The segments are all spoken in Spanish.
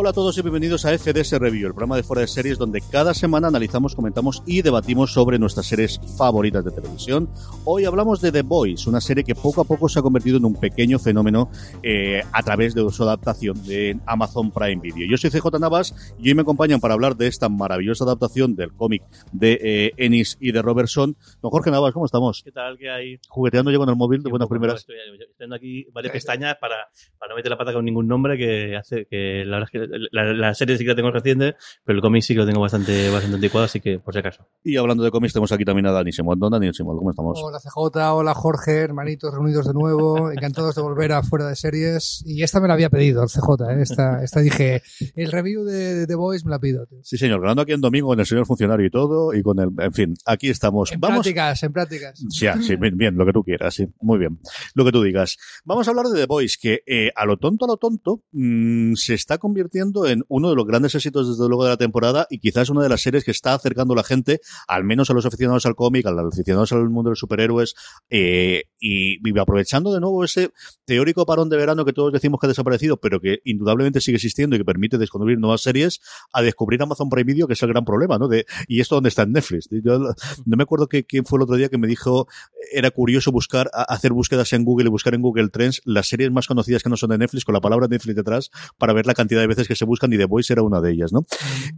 Hola a todos y bienvenidos a FDS Review, el programa de fuera de series donde cada semana analizamos, comentamos y debatimos sobre nuestras series favoritas de televisión. Hoy hablamos de The Boys, una serie que poco a poco se ha convertido en un pequeño fenómeno eh, a través de su adaptación de Amazon Prime Video. Yo soy CJ Navas y hoy me acompañan para hablar de esta maravillosa adaptación del cómic de eh, Ennis y de Robertson. Don Jorge Navas, ¿cómo estamos? ¿Qué tal? ¿Qué hay? Jugueteando yo con el móvil de buenas primeras. Estoy, estoy aquí varias pestañas para, para no meter la pata con ningún nombre que hace que la verdad es que la, la serie sí que la tengo reciente, pero el cómic sí que lo tengo bastante, bastante anticuado, así que por si acaso. Y hablando de cómics, tenemos aquí también a Dani Simón. Don Dani Simón, ¿cómo estamos? Hola CJ, hola Jorge, hermanitos reunidos de nuevo, encantados de volver a Fuera de Series. Y esta me la había pedido el CJ, ¿eh? esta, esta dije, el review de The Boys me la pido. tío. Sí, señor, grabando aquí en domingo con el señor funcionario y todo, y con el, en fin, aquí estamos. En Vamos. prácticas, en prácticas. Ya, sí, bien, bien, lo que tú quieras, sí, muy bien, lo que tú digas. Vamos a hablar de The Boys, que eh, a lo tonto, a lo tonto, mm, se está convirtiendo en uno de los grandes éxitos desde luego de la temporada y quizás una de las series que está acercando a la gente, al menos a los aficionados al cómic, a los aficionados al mundo de los superhéroes, eh, y, aprovechando de nuevo ese teórico parón de verano que todos decimos que ha desaparecido, pero que indudablemente sigue existiendo y que permite descubrir nuevas series, a descubrir Amazon Prime Video, que es el gran problema, ¿no? De, ¿y esto dónde está en Netflix? Yo no me acuerdo que, quién fue el otro día que me dijo, era curioso buscar, hacer búsquedas en Google y buscar en Google Trends las series más conocidas que no son de Netflix, con la palabra Netflix detrás, para ver la cantidad de veces que se buscan y The Voice era una de ellas, ¿no?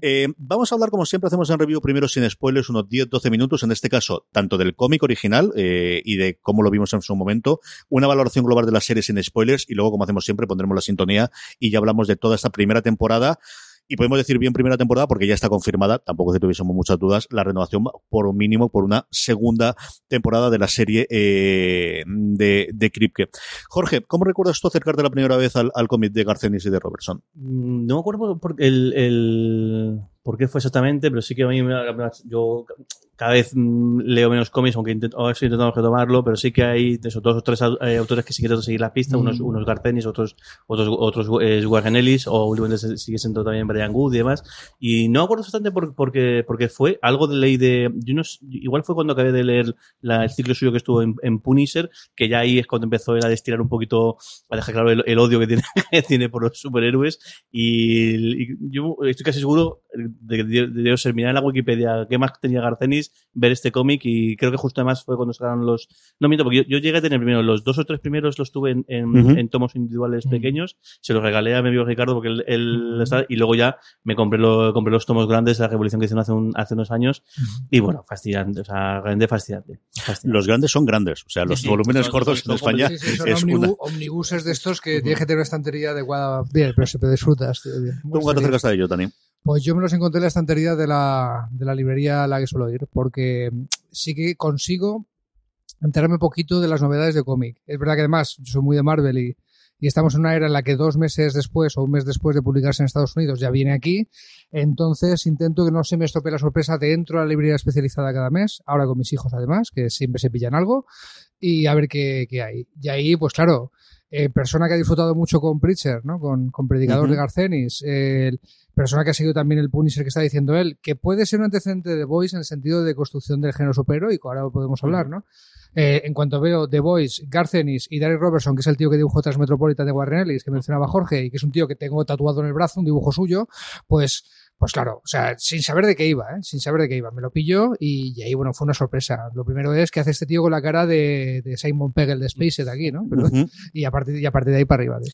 Eh, vamos a hablar, como siempre hacemos en review, primero sin spoilers, unos 10-12 minutos, en este caso, tanto del cómic original eh, y de cómo lo vimos en su momento, una valoración global de la serie sin spoilers y luego, como hacemos siempre, pondremos la sintonía y ya hablamos de toda esta primera temporada. Y podemos decir bien primera temporada porque ya está confirmada, tampoco que tuviésemos muchas dudas, la renovación por un mínimo por una segunda temporada de la serie eh, de, de Kripke. Jorge, ¿cómo recuerdas tú acercarte la primera vez al, al cómic de Garcenis y de Robertson? Mm, No me acuerdo por, el, el- por qué fue exactamente, pero sí que a mí me, yo cada vez mm, leo menos cómics, aunque intento, ahora estoy intentando retomarlo, pero sí que hay de esos dos o tres eh, autores que sí que trato de seguir la pista, unos, Mm. unos Garcenis, otros, otros, otros eh, Warren Ellis, o últimamente sigue siendo también Brian Wood y demás. Y no acuerdo exactamente por, porque, porque fue algo de ley de, yo no igual fue cuando acabé de leer la- el ciclo suyo que estuvo en, en Punisher, que ya ahí es cuando empezó él a destilar un poquito, a dejar claro el, el odio que tiene, que tiene por los superhéroes. Y, y yo estoy casi seguro de que de- de- de terminar en la Wikipedia qué más tenía Garcenis, ver este cómic y creo que justo además fue cuando sacaron los... No miento, porque yo, yo llegué a tener primero los dos o tres primeros los tuve en, en, tomos individuales pequeños, se los regalé a mi amigo Ricardo porque él, él estaba- y luego ya me compré, lo, compré los tomos grandes de la revolución que hicieron hace, un- hace unos años y bueno, fascinante, o sea, realmente fascinante. fascinante. Los grandes son grandes, o sea, los Sí, sí. volúmenes cortos en España Sí, sí, son es omnibu- una... omnibuses de estos que tienes que tener una estantería adecuada. Bien, pero se te disfrutas. tío, bien. ¿Tú Buena cuánto serie. cerca está de ello, Dani? Pues yo me los encontré en la estantería de la, de la librería a la que suelo ir, porque sí que consigo enterarme un poquito de las novedades de cómic. Es verdad que además yo soy muy de Marvel y, y estamos en una era en la que dos meses después o un mes después de publicarse en Estados Unidos ya viene aquí. Entonces intento que no se me estropee la sorpresa de entro a la librería especializada cada mes, ahora con mis hijos además, que siempre se pillan algo, y a ver qué, qué hay. Y ahí, pues claro, eh, persona que ha disfrutado mucho con Preacher, ¿no? Con, con Predicador de Garcenis, eh, persona que ha seguido también el Punisher que está diciendo él, que puede ser un antecedente de The Voice en el sentido de construcción del género superheroico, ahora lo podemos hablar, ¿no? Eh, en cuanto veo The Voice, Garcenis y Derek Robertson, que es el tío que dibujó Transmetropolitan de Warren Ellis, que mencionaba Jorge, y que es un tío que tengo tatuado en el brazo, un dibujo suyo, pues, pues claro, o sea, sin saber de qué iba, ¿eh? sin saber de qué iba. Me lo pillo y, y ahí, bueno, fue una sorpresa. Lo primero es que hace este tío con la cara de, de Simon Pegg, el de Spaced aquí, ¿no? Pero- y, a partir, y a partir de ahí para arriba. tío.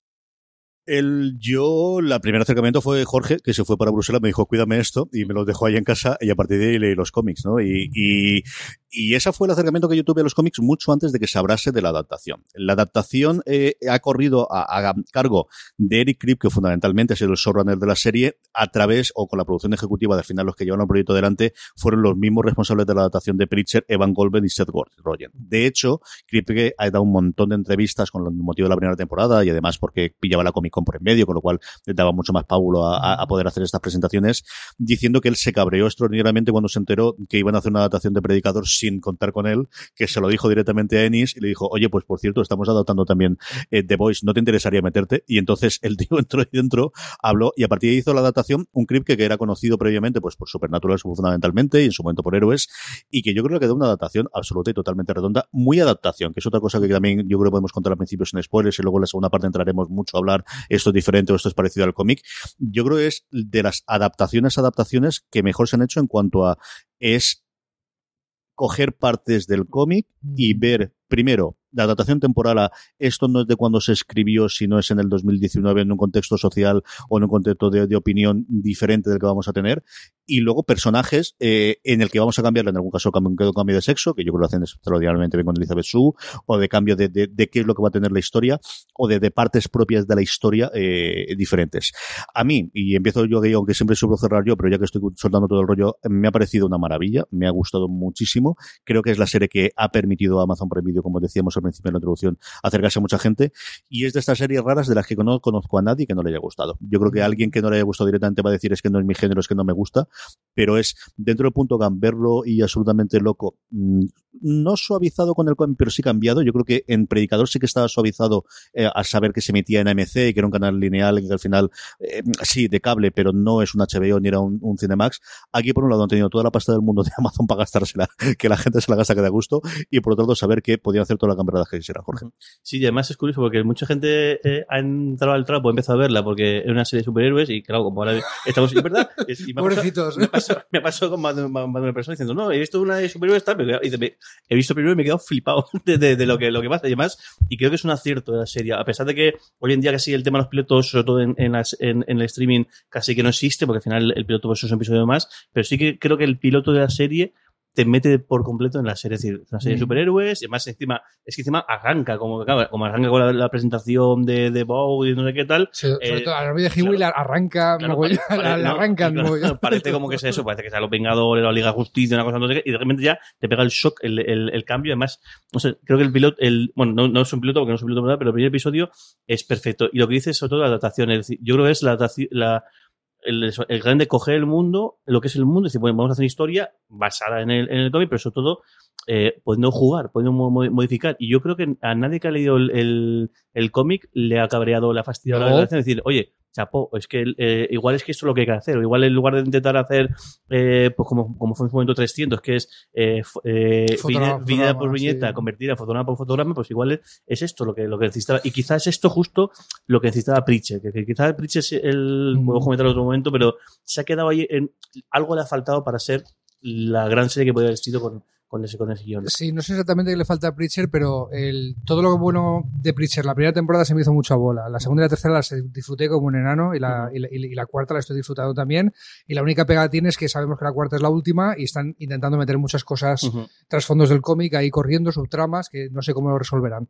El, yo, la primer acercamiento fue Jorge, que se fue para Bruselas, me dijo, cuídame esto, y me los dejó ahí en casa, y a partir de ahí leí los cómics, ¿no? Y, y, y ese fue el acercamiento que yo tuve a los cómics mucho antes de que se hablase de la adaptación. La adaptación eh, ha corrido a, a cargo de Eric Krip, que fundamentalmente ha sido el showrunner de la serie, a través, o con la producción ejecutiva, de al final los que llevan el proyecto adelante, fueron los mismos responsables de la adaptación de Preacher, Evan Goldberg y Seth Rogen. De hecho, Kripke ha dado un montón de entrevistas con el motivo de la primera temporada y además porque pillaba la Comic Con por en medio, con lo cual le daba mucho más paulo a, a- poder hacer estas presentaciones, diciendo que él se cabreó extraordinariamente cuando se enteró que iban a hacer una adaptación de Predicador sin contar con él, que se lo dijo directamente a Ennis y le dijo, oye, pues por cierto, estamos adaptando también eh, The Voice, ¿no te interesaría meterte? Y entonces el tío entró ahí dentro, habló y a partir de ahí hizo la adaptación, un Kripke que era conocido previamente pues por Supernatural fundamentalmente y en su momento por Héroes, y que yo creo que quedó una adaptación absoluta y totalmente redonda, muy adaptación, que es otra cosa que también yo creo que podemos contar al principio sin spoilers y luego en la segunda parte entraremos mucho a hablar esto es diferente o esto es parecido al cómic. Yo creo que es de las adaptaciones adaptaciones que mejor se han hecho en cuanto a es coger partes del cómic y ver primero la adaptación temporal a esto no es de cuando se escribió, sino es en el 2019 en un contexto social o en un contexto de, opinión diferente del que vamos a tener. Y luego personajes eh, en el que vamos a cambiar, en algún caso cambio, cambio de sexo, que yo creo que lo hacen extraordinariamente bien con Elizabeth Sue, o de cambio de, de, qué es lo que va a tener la historia, o de, partes propias de la historia eh, diferentes. A mí, y empiezo yo, que aunque siempre suelo cerrar yo, pero ya que estoy soltando todo el rollo, me ha parecido una maravilla, me ha gustado muchísimo. Creo que es la serie que ha permitido a Amazon Prime Video, como decíamos principio en la introducción, acercarse a mucha gente. Y es de estas series raras de las que no conozco a nadie que no le haya gustado. Yo creo que alguien que no le haya gustado directamente va a decir es que no es mi género, es que no me gusta, pero es dentro del punto gamberro y absolutamente loco. mm, No suavizado con el cómic, pero sí cambiado. Yo creo que en Predicador sí que estaba suavizado eh, a saber que se metía en AMC y que era un canal lineal y que al final, eh, sí, de cable, pero no es un HBO ni era un, un Cinemax. Aquí, por un lado, han tenido toda la pasta del mundo de Amazon para gastársela, que la gente se la gasta que da gusto, y por otro lado, saber que podían hacer toda la camperada que quisiera, Jorge. Sí, y además es curioso porque mucha gente eh, ha entrado al trapo, ha empezado a verla porque es una serie de superhéroes y claro, como ahora estamos, es verdad, y me ha pasado- Pobrecitos. me pasó, me pasó con más de, más de una persona diciendo, no, he visto una de superhéroes tal, pero y dice, me- he visto primero y me he quedado flipado de, de- de lo que lo que pasa. Y además, y creo que es un acierto de la serie, a pesar de que hoy en día casi el tema de los pilotos, sobre todo en, en, las- en- en el streaming, casi que no existe, porque al final el piloto pues, es un episodio más, pero sí que creo que el piloto de la serie te mete por completo en la serie, es decir, es una serie de Mm. superhéroes, y además encima, es que encima arranca, como, claro, como arranca con la, la presentación de, de Bow y no sé qué tal, Sí, sobre Eh, todo a la de Hiwi la arranca, Claro, pare- la, la ¿no? arrancan. Claro, mogollón. parece como que es eso, parece que sea los Vengadores, la Liga de Justicia, una cosa no sé qué, y de repente ya te pega el shock, el, el, el cambio. Además, no sé, creo que el piloto, el, bueno, no, no es un piloto porque no es un piloto, pero el primer episodio es perfecto. Y lo que dice es sobre todo la adaptación, es decir, yo creo que es la adaptación, la, el, el grande coger el mundo, lo que es el mundo, es decir, bueno, vamos a hacer una historia basada en el, en el cómic, pero sobre todo eh, pudiendo jugar, pudiendo mo- mo- modificar. Y yo creo que a nadie que ha leído el, el, el cómic le ha cabreado la fastidiado la es decir, oye, chapo, es que eh, igual es que esto es lo que hay que hacer, o igual en lugar de intentar hacer, eh, pues como, como fue en su momento 300, que es eh, Fotograma, viñeta por viñeta, sí. convertir a fotograma por fotograma, pues igual es, es esto lo que, lo que necesitaba. Y quizás es esto justo lo que necesitaba Pritchett, que, que quizás Pritchett es el, Mm. puedo comentar en otro momento, pero se ha quedado ahí en, algo le ha faltado para ser la gran serie que podría haber sido con, con ese, con ese guion. Sí, no sé exactamente qué le falta a Preacher, pero el, todo lo bueno de Preacher, la primera temporada se me hizo mucha bola. La segunda y la tercera las disfruté como un enano y la, y la, y la cuarta la estoy disfrutando también. Y la única pega que tiene es que sabemos que la cuarta es la última y están intentando meter muchas cosas, trasfondos del cómic ahí corriendo, subtramas, que no sé cómo lo resolverán.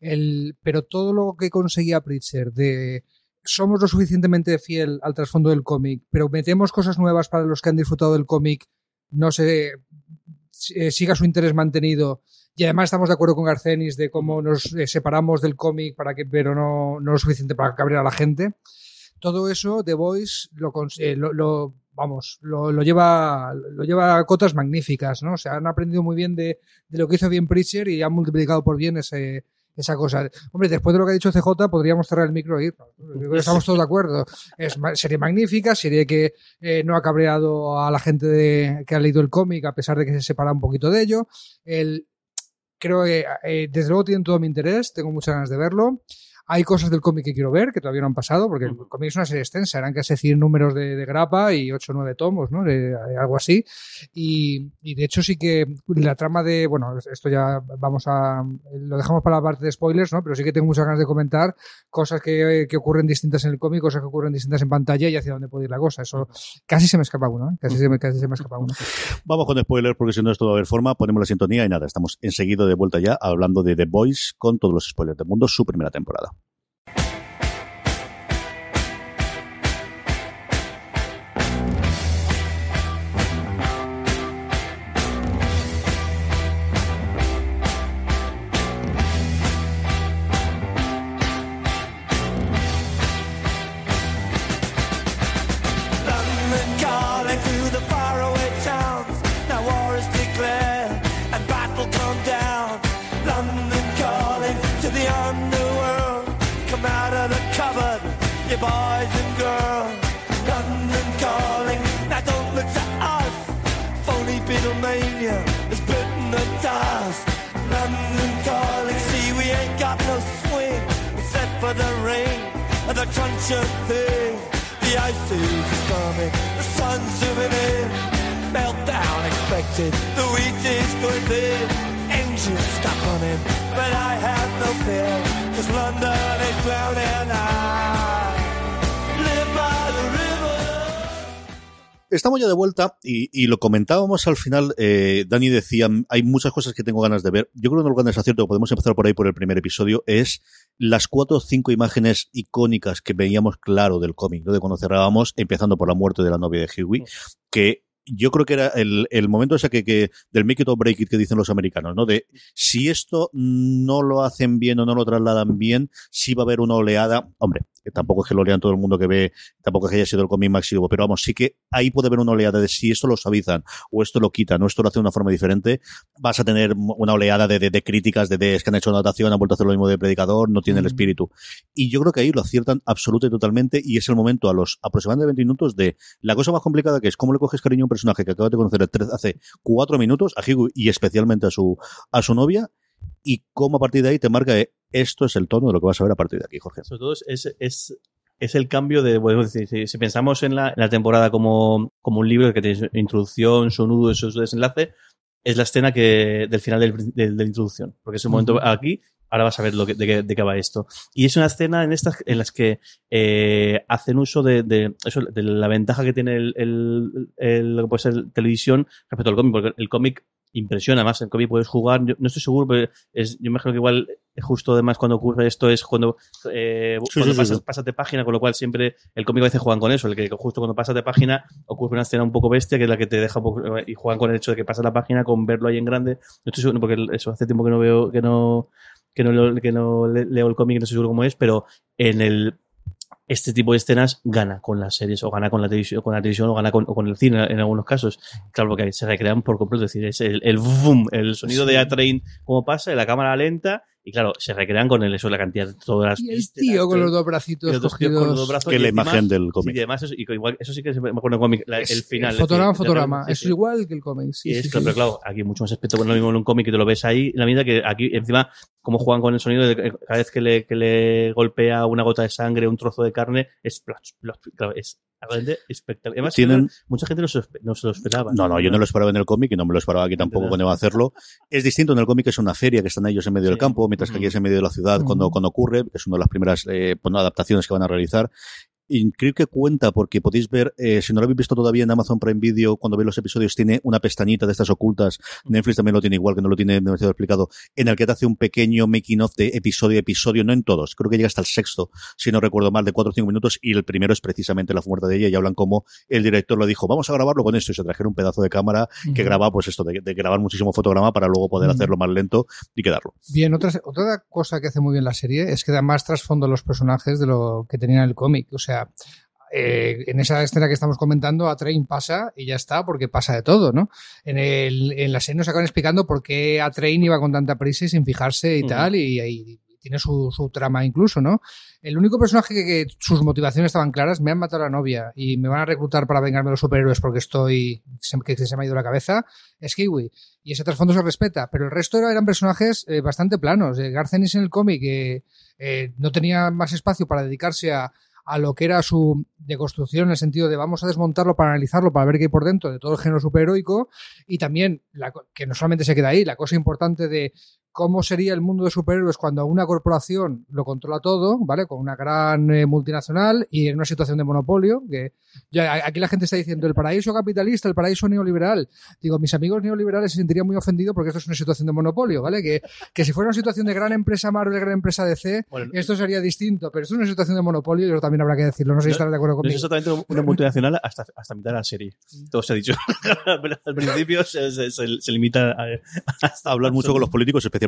El, pero todo lo que conseguía Preacher de somos lo suficientemente fiel al trasfondo del cómic, pero metemos cosas nuevas para los que han disfrutado del cómic, no sé, eh, siga su interés mantenido. Y además estamos de acuerdo con Garcenis de cómo nos eh, separamos del cómic para que, pero no, no lo suficiente para cabrear a la gente. Todo eso, The Voice lo, eh, lo, lo- vamos, lo, lo lleva, lo lleva a cotas magníficas, ¿no? O han aprendido muy bien de, de lo que hizo bien Preacher y han multiplicado por bien ese, esa cosa. Hombre, después de lo que ha dicho CJ, podríamos cerrar el micro y irnos. Estamos todos de acuerdo. Es serie magnífica, serie que eh, no ha cabreado a la gente de- que ha leído el cómic, a pesar de que se separa un poquito de ello. El, creo que eh, desde luego tienen todo mi interés, tengo muchas ganas de verlo. Hay cosas del cómic que quiero ver, que todavía no han pasado, porque el cómic es una serie extensa, eran casi 100 números de, de grapa y 8 o 9 tomos, ¿no? De- algo así. Y, y de hecho sí que la trama de, bueno, esto ya vamos a, lo dejamos para la parte de spoilers, ¿no? Pero sí que tengo muchas ganas de comentar cosas que, que ocurren distintas en el cómic, cosas que ocurren distintas en pantalla y hacia dónde puede ir la cosa. Eso casi se me escapa uno, ¿eh? Casi se me, casi se me escapa uno. Vamos con spoilers porque si no esto va a haber forma. Ponemos la sintonía y nada, estamos enseguida de vuelta ya hablando de The Boys con todos los spoilers del mundo, su primera temporada. The London calling, that don't look at us. Fony Pennsylvania is pitting the dust. Run and see we ain't got no swing Except for the rain of things. The ice is coming, the sun's zooming in. Meltdown expected, the wheat is going thin. Engines stop running, but I have no fear, cause London is drowning. I Estamos ya de vuelta y, y lo comentábamos al final. eh, Dani decía, hay muchas cosas que tengo ganas de ver. Yo creo que uno de los grandes aciertos, podemos empezar por ahí por el primer episodio, es las cuatro o cinco imágenes icónicas que veíamos claro del cómic, ¿no? de cuando cerrábamos, empezando por la muerte de la novia de Huey, que yo creo que era el, el momento ese que, que del make it or break it que dicen los americanos, ¿no? De si esto no lo hacen bien o no lo trasladan bien, sí va a haber una oleada. Hombre, que tampoco es que lo lean todo el mundo que ve, tampoco es que haya sido el cómic máximo, pero vamos, sí que ahí puede haber una oleada de si esto lo suavizan o esto lo quitan o esto lo hace de una forma diferente, vas a tener una oleada de, de, de críticas de, de es que han hecho una adaptación, han vuelto a hacer lo mismo de Predicador, no tiene el espíritu. Y yo creo que ahí lo aciertan absoluta y totalmente y es el momento a los aproximadamente 20 minutos de la cosa más complicada que es cómo le coges cariño a un personaje que acabas de conocer hace cuatro minutos, a Hugo y especialmente a su, a su novia, y cómo a partir de ahí te marca eh, esto es el tono de lo que vas a ver a partir de aquí, Jorge. Sobre todo es, es, es, el cambio de, bueno, si, si- si pensamos en la, en la temporada como, como un libro que tiene su introducción, su nudo, su, su desenlace, es la escena que, del final del, del- de la introducción. Porque es un momento Ujú. aquí, ahora vas a ver lo que, de, qué, de qué va esto. Y es una escena en estas en las que eh, hacen uso de, de, eso, de la ventaja que tiene el, el, el- lo que puede ser televisión respecto al cómic, porque el cómic impresiona más, el cómic puedes jugar, yo no estoy seguro, pero es, yo me imagino que igual justo además cuando ocurre esto es cuando, eh, Sí, cuando sí, sí, pasas, sí. pasas de página, con lo cual siempre el cómic a veces juegan con eso, el que justo cuando pasas de página ocurre una escena un poco bestia que es la que te deja un poco- y juegan con el hecho de que pasas la página con verlo ahí en grande. No estoy seguro porque eso hace tiempo que no veo, que no, que no, que no le- leo el cómic, no estoy seguro cómo es, pero en el este tipo de escenas gana con las series o gana con la televisión, con la televisión o gana con, o con el cine en algunos casos. Claro, porque se recrean por completo, es decir, es el, el boom, el sonido de A-Train como pasa, la cámara lenta y claro, se recrean con el, eso, la cantidad de todas las Y el tío con los dos bracitos los dos tíos con los dos cogidos. brazos Que y la encima- imagen del Sí, cómic. y además, eso, y igual, eso sí que se me acuerdo en el cómic, la- el final. es Fotograma, sí, Eso es igual que el cómic. Sí, es sí, claro, sí. pero claro, aquí mucho más no es lo mismo en un cómic que te lo ves ahí, la medida que aquí, encima, como juegan con el sonido, de que cada vez que le, que le golpea una gota de sangre, un trozo de carne, es, claro, es Realmente espectacular. Además, Tienen- mucha gente no se, lo esperaba. No, no, yo no lo esperaba en el cómic y no me lo esperaba aquí tampoco cuando iba a hacerlo. Es distinto en el cómic, es una feria que están ellos en medio del campo, mientras que aquí es en medio de la ciudad cuando, Ujú. cuando ocurre. Es una de las primeras eh, pues, no, adaptaciones que van a realizar. Y creo que cuenta porque podéis ver, eh, si no lo habéis visto todavía en Amazon Prime Video, cuando veis los episodios, tiene una pestañita de estas ocultas. Netflix también lo tiene igual, que no lo tiene demasiado explicado, en el que te hace un pequeño making of de episodio a episodio, no en todos. Creo que llega hasta el sexto, si no recuerdo mal, de cuatro o cinco minutos. Y el primero es precisamente la muerte de ella. Y hablan como el director lo dijo, vamos a grabarlo con esto. Y se trajeron un pedazo de cámara que graba, pues esto, de, de grabar muchísimo fotograma para luego poder hacerlo más lento y quedarlo. Bien, otra, otra cosa que hace muy bien la serie es que da más trasfondo a los personajes de lo que tenían en el cómic. O sea, eh, en esa escena que estamos comentando, a Train pasa y ya está, porque pasa de todo, ¿no? En, el, en la serie nos acaban explicando por qué a Train iba con tanta prisa y sin fijarse y tal, y, y tiene su, su trama incluso, ¿no? El único personaje que, que sus motivaciones estaban claras, me han matado a la novia y me van a reclutar para vengarme de los superhéroes porque estoy, que se me ha ido la cabeza, es Kiwi. Y ese trasfondo se respeta, pero el resto era- eran personajes eh, bastante planos. Eh, Garth Ennis en el cómic eh, eh, no tenía más espacio para dedicarse a, a lo que era su deconstrucción en el sentido de vamos a desmontarlo para analizarlo, para ver qué hay por dentro de todo el género superheroico y también, que no solamente se queda ahí, la cosa importante de cómo sería el mundo de superhéroes cuando una corporación lo controla todo, ¿vale? Con una gran eh, multinacional y en una situación de monopolio, que ya aquí la gente está diciendo el paraíso capitalista, el paraíso neoliberal. Digo, mis amigos neoliberales se sentirían muy ofendidos porque esto es una situación de monopolio, ¿vale? Que, que si fuera una situación de gran empresa Marvel, gran empresa DC, Bueno, esto sería distinto, pero esto es una situación de monopolio y eso también habrá que decirlo. No sé si estarán de acuerdo No es conmigo. exactamente una multinacional hasta, hasta mitad de la serie. Todo se ha dicho. Al principio se, se- se- se limita a, hasta Hablar mucho con los políticos, especialmente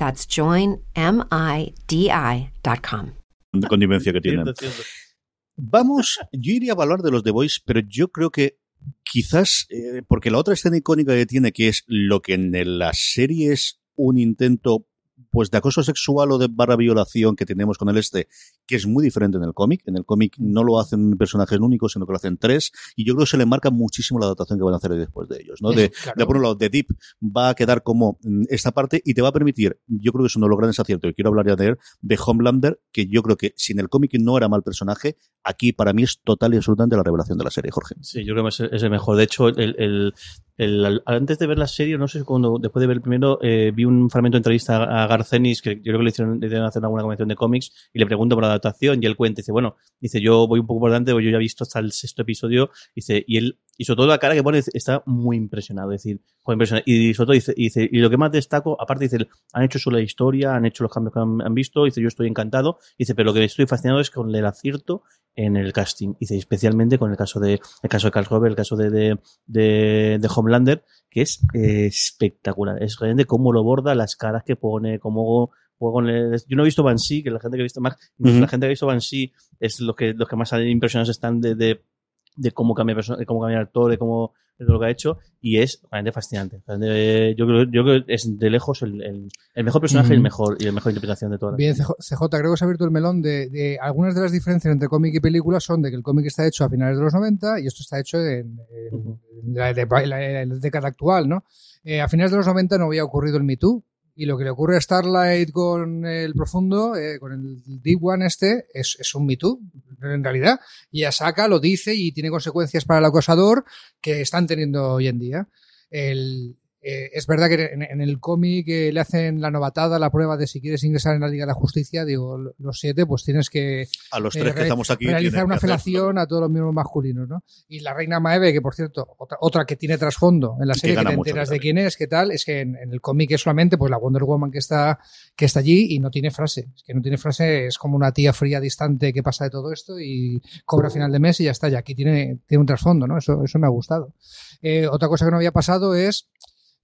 That's joinmidi.com. connivencia que tienen. Vamos, yo iría a hablar de los The Boys, pero yo creo que quizás, eh, porque la otra escena icónica que tiene, que es lo que en la serie es un intento pues de acoso sexual o de barra violación que tenemos con el este, que es muy diferente en el cómic. En el cómic no lo hacen personajes únicos, sino que lo hacen tres, y yo creo que se le marca muchísimo la adaptación que van a hacer después de ellos, ¿no? De, Claro. de por un lado, The Deep va a quedar como mm, esta parte y te va a permitir, yo creo que es uno de los grandes aciertos, y quiero hablar ya de él, de Homelander, que yo creo que sin el cómic no era mal personaje, aquí para mí es total y absolutamente la revelación de la serie, Jorge. Sí, yo creo que es el, es el mejor. De hecho, el, el- el- antes de ver la serie, no sé si cuando, después de ver el primero, eh, vi un fragmento de entrevista a Garcenis, que yo creo que le hicieron, le hicieron hacer alguna convención de cómics, y le pregunto por la adaptación, y él cuenta, dice, bueno, dice, yo voy un poco por delante, yo ya he visto hasta el sexto episodio, dice, y él, y sobre todo la cara que pone, está muy impresionado, es decir, impresionado. Y sobre todo dice, y lo que más destaco, aparte dice, han hecho solo la historia, han hecho los cambios que han, han visto, dice, yo estoy encantado, dice, pero lo que estoy fascinado es con el acierto en el casting, dice, especialmente con el caso de, el caso de Carl Robert, el caso de, de, de, de Homelander, que es eh, espectacular, es realmente cómo lo borda, las caras que pone, cómo con el- yo no he visto Banshee, que la gente que ha visto más, Ujú. la gente que ha visto Banshee es los que, los que más impresionados están de, de, de cómo cambia de cómo cambia el actor, de cómo de lo que ha hecho, y es realmente fascinante. Realmente, yo creo, yo creo que es de lejos el, el, el mejor personaje y el Ujú. mejor, y la mejor interpretación de todas. Bien, CJ, CJ, creo que se ha abierto el melón de, de algunas de las diferencias entre cómic y película son de que el cómic está hecho a finales de los 90 y esto está hecho en, en- Ujú. en la, de- la- la década actual, ¿no? Eh, a finales de los 90 no había ocurrido el Me Too y lo que le ocurre a Starlight con el Profundo, eh, con el Deep One este, es, es un Me Too, en realidad. Y ella saca, lo dice y tiene consecuencias para el acosador que están teniendo hoy en día. El, Eh, es verdad que en, en el cómic eh, le hacen la novatada, la prueba de si quieres ingresar en la Liga de la Justicia, digo, lo- los siete, pues tienes que A los eh, tres que estamos aquí. realizar una felación a todos los miembros masculinos, ¿no? Y la reina Maeve, que por cierto, otra, otra que tiene trasfondo en la que serie, que, gana te mucho enteras de quién es, qué tal, es que en, en el cómic es solamente pues la Wonder Woman que está, que está allí y no tiene frase. Es que no tiene frase, es como una tía fría, distante que pasa de todo esto y cobra a final de mes y ya está. Y aquí tiene, tiene un trasfondo, ¿no? Eso, eso me ha gustado. Otra cosa que no había pasado es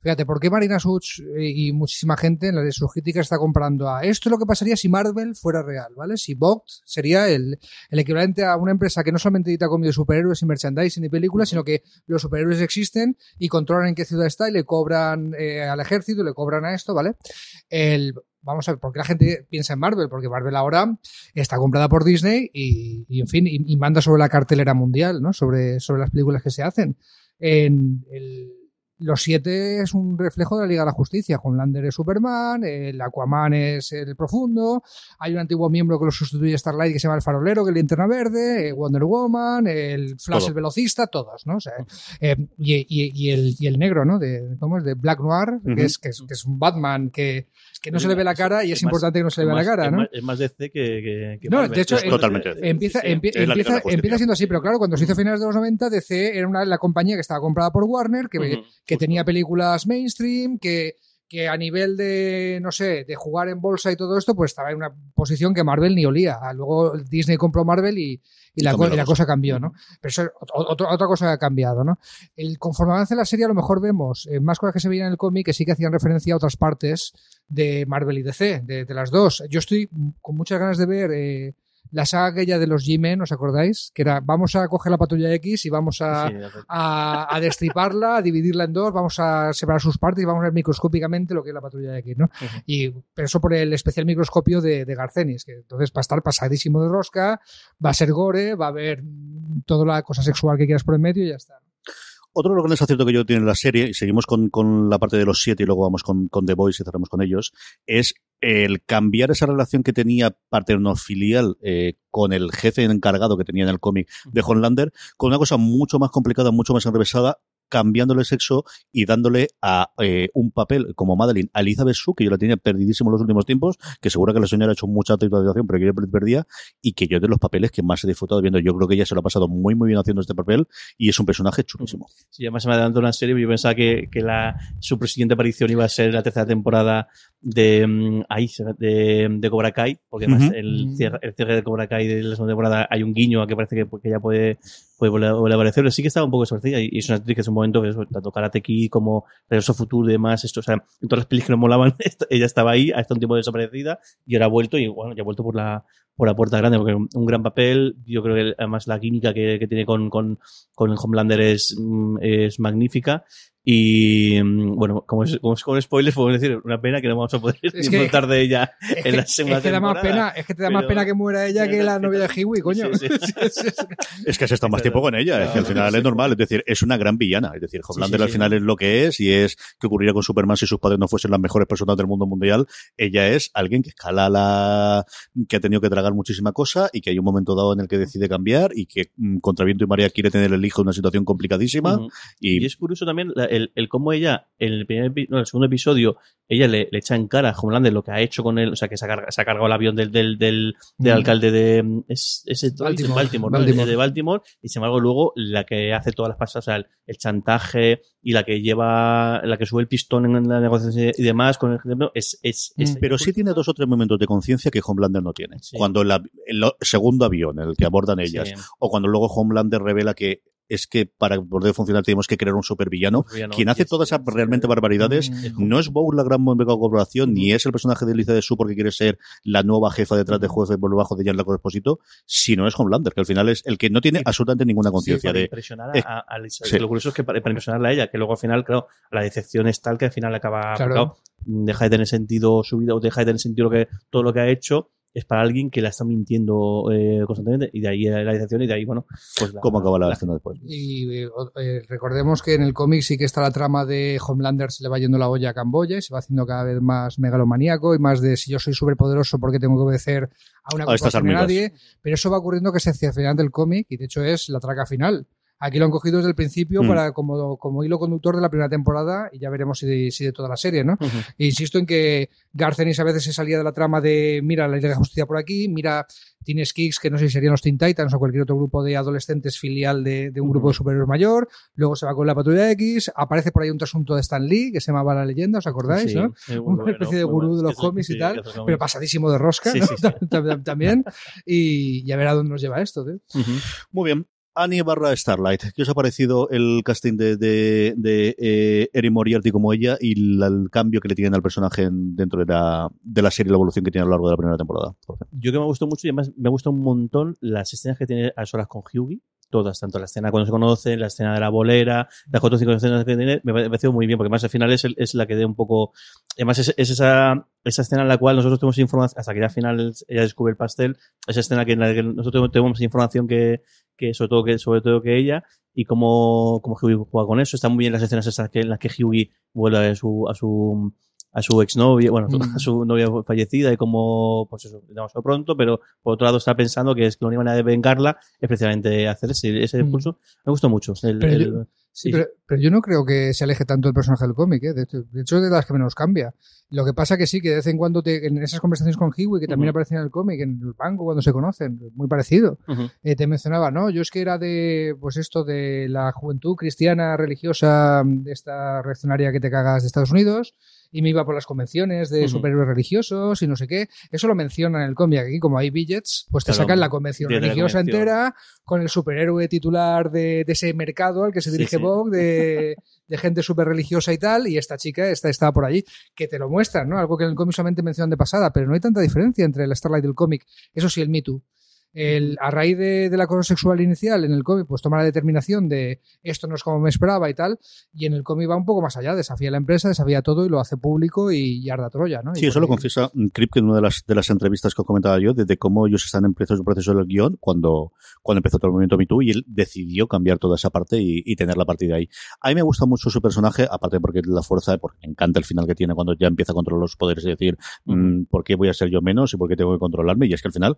Fíjate, ¿por qué Marina Such eh, y muchísima gente en las de sus críticas está comprando a esto es lo que pasaría si Marvel fuera real, ¿vale? Si Vogt sería el, equivalente a una empresa que no solamente edita cómics de superhéroes y merchandising y películas, sino que los superhéroes existen y controlan en qué ciudad está y le cobran eh, al ejército, le cobran a esto, ¿vale? El, vamos a ver, ¿por qué la gente piensa en Marvel? Porque Marvel ahora está comprada por Disney y, en fin, y, y manda sobre la cartelera mundial, ¿no? Sobre, sobre las películas que se hacen. En el, los siete es un reflejo de la Liga de la Justicia. Homelander es Superman, el Aquaman es el Profundo, hay un antiguo miembro que lo sustituye Starlight que se llama el Farolero, que es Linterna Verde, eh, Wonder Woman, el Flash Todo. el Velocista, todos, ¿no? O sea, eh, y, y- y el, y el negro, ¿no? De, ¿Cómo es? De Black Noir, que, es, que, es, que es un Batman que, que no se le ve la cara y es, Es más- importante que no se le vea la cara, es ¿no? más- Es más DC que, que, que No, Marvel. de hecho, Es en- totalmente. Empieza, Sí, empie- empieza, empieza siendo así, pero claro, cuando se hizo a finales de los 90, DC era una, la compañía que estaba comprada por Warner, que, que tenía películas mainstream, que, que a nivel de, no sé, de jugar en bolsa y todo esto, pues estaba en una posición que Marvel ni olía. Luego Disney compró Marvel y, y la, co- y la cosa. cambió, ¿no? Pero eso es ot- ot- otra cosa que ha cambiado, ¿no? El, conforme avance la serie, a lo mejor vemos eh, más cosas que se veían en el cómic que sí que hacían referencia a otras partes de Marvel y DC, de, de las dos. Yo estoy con muchas ganas de ver eh, la saga aquella de los G-Men, ¿os acordáis? Que era, vamos a coger la patrulla X y vamos a, Sí, a, a destriparla, a dividirla en dos, vamos a separar sus partes y vamos a ver microscópicamente lo que es la patrulla X, ¿no? Y eso por el especial microscopio de, de Garcenis, que entonces va a estar pasadísimo de rosca, va a ser gore, va a haber toda la cosa sexual que quieras por en medio y ya está. Otro de los grandes aciertos que yo tiene la serie, y seguimos con, con la parte de los siete y luego vamos con, con The Boys y cerramos con ellos, es el cambiar esa relación que tenía paterno-filial eh, con el jefe encargado que tenía en el cómic de Homelander, con una cosa mucho más complicada, mucho más enrevesada, cambiándole sexo y dándole a eh, un papel como Madeline a Elizabeth Shue, que yo la tenía perdidísimo en los últimos tiempos, que seguro que la señora ha hecho mucha titulación, pero que yo perdía, y que yo de los papeles que más he disfrutado viendo, yo creo que ella se lo ha pasado muy muy bien haciendo este papel, y es un personaje chulísimo. Sí, además se me adelantó una serie, yo pensaba que, que la, su siguiente aparición iba a ser la tercera temporada de, mm, ahí, de, de Cobra Kai, porque además el, Mm. cierre, el cierre de Cobra Kai de la segunda temporada hay un guiño a que parece que, que ya puede, puede volver, volver a aparecer, pero sí que estaba un poco y, y es una actriz que es un momento que es tanto Karate Kid como Regreso Futuro y demás, esto, o sea, en todas las pelis que nos molaban, ella estaba ahí, ha estado un tiempo desaparecida y ahora ha vuelto y bueno, ya ha vuelto por la, por la puerta grande, porque un, gran papel, yo creo que además la química que, que tiene con, con, con el Homelander es, mm, es magnífica. Y mm, bueno, como es, como es con spoilers, podemos decir una pena que no vamos a poder Es que- disfrutar de ella Es en que, la segunda es que da más temporada. pena, es que te da más pena que muera ella que la novia de Hiwi, coño. Sí, sí. Es que has estado más tiempo con ella, es que al final es normal, es decir, es una gran villana, es decir, Homelander sí, al sí. final es lo que es y es que ocurriría con Superman si sus padres no fuesen las mejores personas del mundo mundial, ella es alguien que escala la que ha tenido que tragar muchísima cosa y que hay un momento dado en el que decide cambiar y que mm, contra viento y María quiere tener el hijo en una situación complicadísima y, Y es curioso también la- el, el cómo ella, en el, primer, epi- no, el segundo episodio, ella le, le echa en cara a Homelander lo que ha hecho con él, o sea, que se ha, carga- se ha cargado el avión del, del, del, del Mm. alcalde de mm, es, Baltimore, Baltimore, ¿no? Baltimore. De- Baltimore, y sin embargo luego la que hace todas las pasas, o sea, el, el chantaje y la que lleva, la que sube el pistón en la negociación y demás con el ejemplo, es, es, es- Mm. pero sí tiene dos o tres momentos de conciencia que Homelander no tiene. Sí. Cuando el, segundo avión, el que abordan ellas, Sí. o cuando luego Homelander revela que es que para poder funcionar tenemos que crear un supervillano, Ya no, quien hace todas esas realmente barbaridades Mm. no es Bow la gran mega corporación, ni es el personaje de Lisa de Su porque quiere ser la nueva jefa detrás de jueces por debajo de Jan Expósito, sino es Homelander, que al final es el que no tiene absolutamente ninguna conciencia para de impresionar es- a, a Lisa. sí. Lo curioso es que para, para impresionarla a ella, que luego al final, claro, la decepción es tal que al final acaba. Claro. claro, deja de tener sentido su vida o deja de tener sentido lo que, todo lo que ha hecho. Es para alguien que la está mintiendo eh, constantemente y de ahí la decepción y de ahí, bueno, pues la, cómo acaba la la- escena después. Y eh, eh, recordemos que en el cómic sí que está la trama de Homelander se le va yendo la olla a Camboya y se va haciendo cada vez más megalomaníaco y más de si yo soy superpoderoso porque tengo que obedecer a una A estas corporación de hormigas. nadie. Pero eso va ocurriendo que se hacia el final del cómic y de hecho es la traca final. Aquí lo han cogido desde el principio Mm. para como, como hilo conductor de la primera temporada y ya veremos si de, si de toda la serie, ¿no? Ujú. E insisto en que Garcenis a veces se salía de la trama de mira la Liga de Justicia por aquí, mira tienes Kicks, que no sé si serían los Teen Titans o cualquier otro grupo de adolescentes filial de, de un grupo de superhéroes mayor, luego se va con la Patrulla X, aparece por ahí un trasunto de Stan Lee que se llamaba La Leyenda, ¿os acordáis? Sí, ¿no? Una bueno, especie de gurú bueno. de los cómics y tal, pero pasadísimo de rosca Sí, ¿no? sí, sí. Tam- también, y, y a ver a dónde nos lleva esto. tío. Ujú. Muy bien. Annie barra Starlight. ¿Qué os ha parecido el casting de, de, de eh, Erin Moriarty como ella y la- el cambio que le tienen al personaje en- dentro de la, de la serie, la evolución que tiene a lo largo de la primera temporada? Yo que me gustó mucho y además me gusta un montón las escenas que tiene a solas con Hughie. Todas, tanto la escena cuando se conocen, la escena de la bolera, las cuatro o cinco escenas que tiene, me ha parecido muy bien, porque además al final es, el- es la que dé un poco. Además, es, es esa, esa escena en la cual nosotros tenemos información, hasta que al final ella descubre el pastel, esa escena que en la que nosotros tenemos información que, que sobre todo que, sobre todo que ella, y cómo, cómo Hughie juega con eso. Están muy bien las escenas esas que, en las que Hughie vuelve a su, a su exnovia, bueno, Mm. a su novia fallecida y como, pues eso, demasiado pronto, pero por otro lado está pensando que es que la única manera de vengarla es precisamente hacer ese, ese Mm. impulso. Me gustó mucho. El- Pero el- yo- Sí, Sí. pero, pero yo no creo que se aleje tanto el personaje del cómic, ¿eh? de, hecho, de hecho es de las que menos cambia. Lo que pasa que sí, que de vez en cuando te, en esas conversaciones con Hiwi, que también Ujú. aparecen en el cómic, en el banco cuando se conocen, muy parecido, eh, te mencionaba, ¿no? Yo es que era de, pues esto, de la juventud cristiana religiosa de esta reaccionaria que te cagas de Estados Unidos y me iba por las convenciones de superhéroes religiosos y no sé qué. Eso lo menciona en el cómic. Aquí, como hay billets, pues te Claro, sacan la convención la religiosa convención. entera con el superhéroe titular de, de ese mercado al que se dirige sí. Vogue, de, de gente súper religiosa y tal, y esta chica está, está por allí, que te lo muestran, ¿no? Algo que en el cómic solamente mencionan de pasada, pero no hay tanta diferencia entre el Starlight y el cómic. Eso sí, el Me Too. El, a raíz de, del acoso sexual inicial en el cómic, pues toma la determinación de esto no es como me esperaba y tal, y en el cómic va un poco más allá, desafía a la empresa, desafía todo y lo hace público y, y arda Troya, ¿no? Sí, eso lo confiesa Kripke en una de las, de las entrevistas que os comentaba yo, desde cómo ellos están en proceso, proceso del guion cuando, cuando empezó todo el movimiento Me Too y él decidió cambiar toda esa parte y, y tener la partida ahí. A mí me gusta mucho su personaje, aparte porque la fuerza, porque me encanta el final que tiene cuando ya empieza a controlar los poderes y decir, mm, ¿por qué voy a ser yo menos y por qué tengo que controlarme? Y es que al final,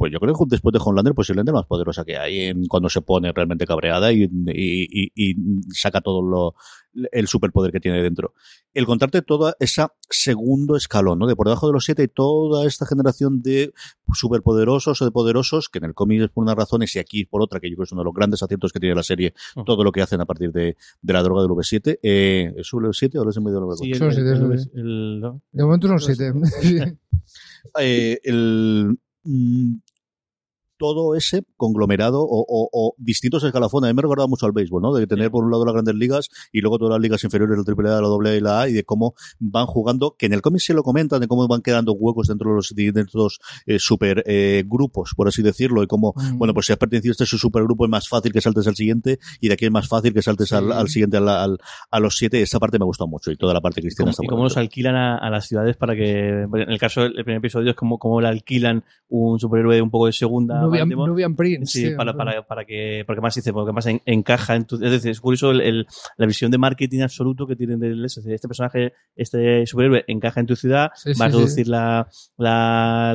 pues yo creo que después de Homelander, posiblemente la más poderosa que hay en cuando se pone realmente cabreada y, y, y- y saca todo lo, el superpoder que tiene dentro el contarte toda esa segundo escalón, ¿no? De por debajo de los siete y toda esta generación de superpoderosos o de poderosos, que en el cómic es por unas razones y aquí por otra, que yo creo que es uno de los grandes aciertos que tiene la serie, Ujú. todo lo que hacen a partir de, de la droga del V7. Eh, ¿Es un V7 o es en medio del V4? Sí, el- Son el- siete, el- son el-. De momento son siete. eh, el mm, todo ese conglomerado o, o- o distintos escalafones. A mí me recordaba mucho al béisbol, ¿no? De tener por un lado las grandes ligas y luego todas las ligas inferiores, la AAA, la AA y la A, y de cómo van jugando, que en el cómic se lo comentan, de cómo van quedando huecos dentro de los, dentro de los eh, super eh, grupos, por así decirlo, y cómo, Mm. bueno, pues si has pertenecido a este supergrupo es más fácil que saltes al siguiente, y de aquí es más fácil que saltes Sí. al, al siguiente, al, al- a los siete. Esa parte me gustó mucho, y toda la parte cristiana Cómo- está y cómo los alquilan a, a las ciudades para que. En el caso del el primer episodio es como, como le alquilan un superhéroe un poco de segunda. Nubian. Nubian Prince. Sí, tío. para, para, para que, porque más dice, porque más en- encaja en tu, es decir, es curioso el, el- la visión de marketing absoluto que tienen del es decir, este personaje, este superhéroe encaja en tu ciudad, Sí, va a sí, reducir la, la,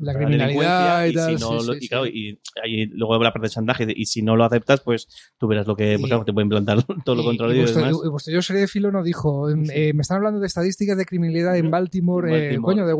La criminalidad y delincuencia, tal, si no sí, lo- sí, y claro, sí. y, ahí luego la parte de chantaje, y si no lo aceptas, pues tú verás lo que, pues claro, te pueden plantar todo lo contrario Y, y, vuestro, demás. y vuestro yo seré filo no dijo, em, eh, me están hablando de estadísticas de criminalidad en. Baltimore, eh, Baltimore. coño, de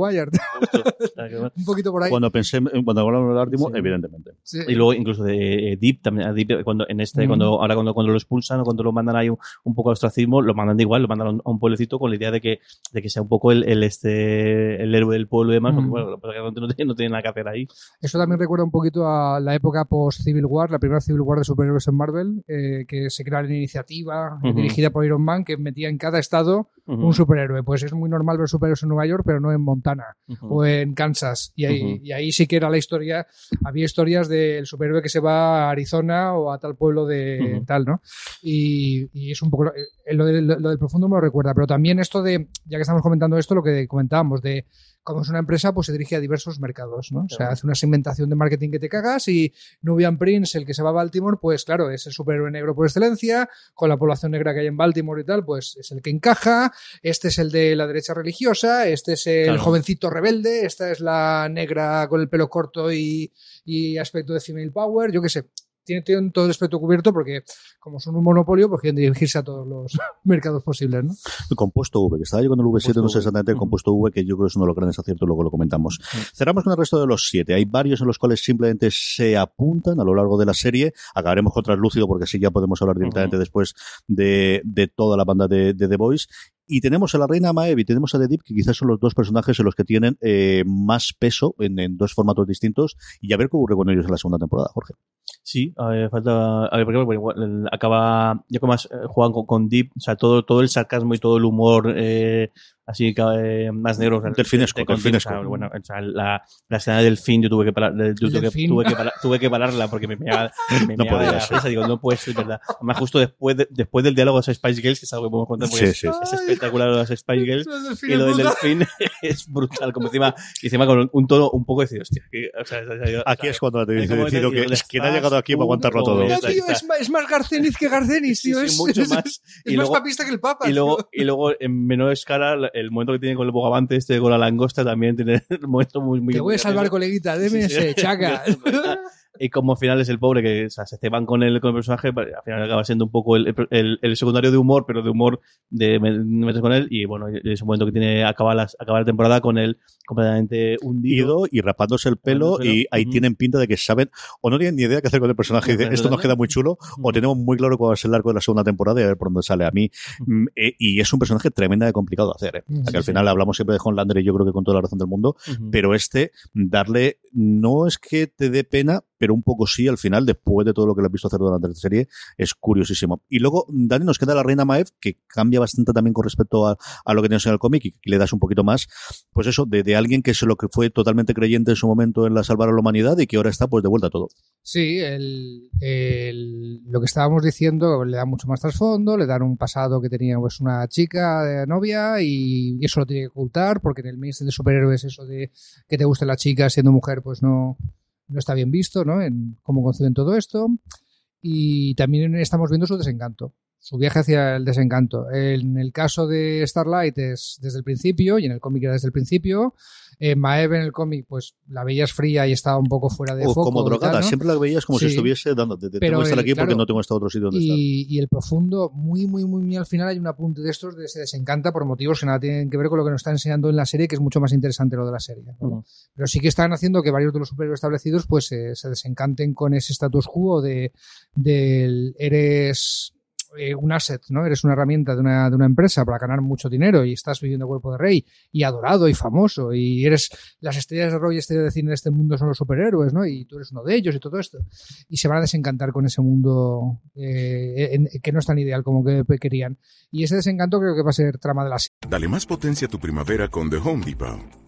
que- Un poquito por ahí. Cuando pensé, cuando hablamos del último, Sí. evidentemente. Sí. Y luego incluso de eh, Deep también Deep, cuando en este Mm. cuando ahora cuando, cuando lo expulsan o cuando lo mandan ahí un, un poco al ostracismo lo mandan de igual lo mandan a un, pueblecito con la idea de que de que sea un poco el, el este el héroe del pueblo y demás porque Mm. bueno porque no tiene, no tiene nada que hacer ahí Eso también recuerda un poquito a la época post-Civil War, la primera Civil War de superhéroes en Marvel, eh, que se crea la iniciativa dirigida por Iron Man, que metía en cada estado un superhéroe. Pues es muy normal ver superhéroes en Nueva York, pero no en Montana o en Kansas. Y ahí, y ahí sí que era la historia, había historias del superhéroe que se va a Arizona o a tal pueblo de tal, ¿no? Y, y es un poco, lo, eh, lo del- lo del profundo me lo recuerda, pero también esto de, ya que estamos comentando esto, lo que comentábamos, de como es una empresa, pues se dirige a diversos mercados, ¿no? O sea, hace una segmentación de marketing que te cagas y Nubian Prince, el que se va a Baltimore, pues claro, es el superhéroe negro por excelencia, con la población negra que hay en Baltimore y tal, pues es el que encaja, este es el de la derecha religiosa, este es el Claro. jovencito rebelde, esta es la negra con el pelo corto y, y aspecto de female power, yo qué sé. Tienen, tienen todo el espectro cubierto porque, como son un monopolio, pues quieren dirigirse a todos los mercados posibles, ¿no? El compuesto V, que estaba yo con el V7, Compuesto no sé exactamente el compuesto V, que yo creo que es uno de los grandes aciertos, luego lo comentamos. Cerramos con el resto de los siete. Hay varios en los cuales simplemente se apuntan a lo largo de la serie. Acabaremos con Translúcido, porque así ya podemos hablar directamente después de, de toda la banda de, de The Voice. Y tenemos a la reina Maeve y tenemos a The Deep, que quizás son los dos personajes en los que tienen eh, más peso en, en dos formatos distintos. Y a ver qué ocurre con ellos en la segunda temporada, Jorge. Sí, ver, falta. A ver, porque bueno, acaba. Ya como más eh, juegan con, con Deep, o sea, todo, todo el sarcasmo y todo el humor eh, así que, eh, más negro. o sea, Delfinesco, Deep, delfinesco. o sea, bueno, o sea, la, la escena del fin yo tuve que parar, yo tuve, que, tuve, que parar- tuve que pararla porque me meaba, me No meaba de podía la risa. Digo, no puede ser verdad. Además, justo después, de- después del diálogo de Spice Girls, que es algo que podemos contar porque Sí, es, sí, sí. es espectacular lo de las Spice Girls. Y lo del delfín es brutal, como encima, y encima con un tono un poco de decir, hostia, que, o sea, o sea, Aquí es cuando te decir, que es quien ha llegado aquí para un aguantarlo todo. No, tío, es, más, es más Garcenis que Garcenis, Sí, tío. sí, es mucho es- más. Es, Y más luego- papista que el Papa. Y luego, tío. y luego en menor escala, el momento que tiene con el bogavante este con la langosta también tiene un momento muy, muy Te voy a salvar, coleguita, deme Sí, sí. chaca. Y como al final es el pobre que o sea, se ceban con el, con el personaje, al final acaba siendo un poco el, el, el secundario de humor, pero de humor de me- metes con él. Y bueno, es un momento que tiene acaba, las, acaba la temporada con él completamente hundido. Ido y rapándose el pelo Rapándose el y ahí tienen pinta de que saben o no tienen ni idea qué hacer con el personaje y dicen, esto nos queda muy chulo o tenemos muy claro cuál va a ser el arco de la segunda temporada y a ver por dónde sale a mí mm, eh, y es un personaje tremendamente complicado de hacer ¿eh? Que sí, al final hablamos siempre de Homelander y yo creo que con toda la razón del mundo pero este darle no es que te dé pena pero un poco sí al final después de todo lo que le has visto hacer durante la serie es curiosísimo. Y luego Dani nos queda la reina Maeve que cambia bastante también con respecto a, a lo que tienes en el cómic y le das un poquito más pues eso de, de alguien que es lo que fue totalmente creyente en su momento en la salvar a la humanidad y que ahora está pues de vuelta a todo. Sí, el, el- lo que estábamos diciendo le da mucho más trasfondo, le dan un pasado que tenía pues una chica de novia y eso lo tiene que ocultar porque en el mainstream de superhéroes eso de que te guste la chica siendo mujer pues no, no está bien visto, ¿no? En cómo conciben todo esto. Y también estamos viendo su desencanto, su viaje hacia el desencanto. En el caso de Starlight es desde el principio y en el cómic era desde el principio. Eh, Maeve en el cómic pues la veías fría y estaba un poco fuera de o foco. como y tal, drogada ¿no? siempre la veías como si estuviese dando te, te- Pero tengo que estar aquí porque no tengo este otro sitio donde estar Y, y el profundo, muy, muy, muy, muy al final hay un apunte de estos de se desencanta por motivos que nada tienen que ver con lo que nos está enseñando en la serie, que es mucho más interesante lo de la serie. Pero sí que están haciendo que varios de los superhéroes establecidos pues eh, se desencanten con ese status quo de del eres eh, un asset, ¿no? Eres una herramienta de una, de una empresa para ganar mucho dinero y estás viviendo cuerpo de rey y adorado y famoso y eres las estrellas de rock y estrellas de cine de este mundo son los superhéroes, ¿no? Y tú eres uno de ellos y todo esto. Y se van a desencantar con ese mundo eh, que no es tan ideal como que querían. Y ese desencanto creo que va a ser trama de la serie. Dale más potencia a tu primavera con The Home Depot.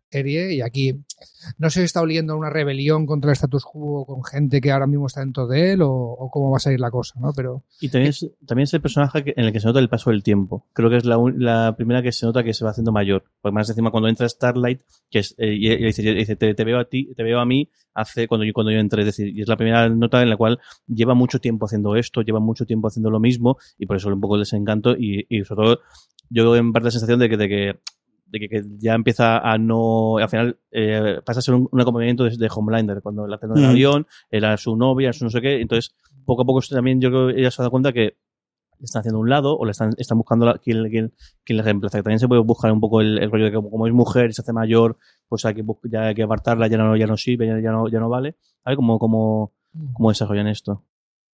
Serie y aquí no sé si está oliendo una rebelión contra el status quo con gente que ahora mismo está dentro de él o, o cómo va a salir la cosa, ¿no? Pero Y también es, también es el personaje en el que se nota el paso del tiempo. Creo que es la, la primera que se nota que se va haciendo mayor. Porque más encima cuando entra Starlight, que es, eh, y, y dice, dice, te, te veo a ti, te veo a mí, hace cuando yo, cuando yo entré. Es decir, y es la primera nota en la cual lleva mucho tiempo haciendo esto, lleva mucho tiempo haciendo lo mismo, y por eso un poco el desencanto, y, y sobre todo, yo en parte la sensación de que, de que de que, que ya empieza a no. Al final eh, pasa a ser un, un acompañamiento de, de Homelander. Cuando la hacen en el Mm. avión, era su novia, su no sé qué. Entonces, poco a poco también yo creo que ella se ha dado cuenta que le están haciendo un lado o le están, están buscando la, quién, quién, quién le reemplaza. Que también se puede buscar un poco el, el rollo de que como, como es mujer y se hace mayor, pues hay que, ya hay que apartarla, ya no, ya no sirve, ya, ya no, ya no vale. A ver cómo, cómo, cómo desarrollan esto.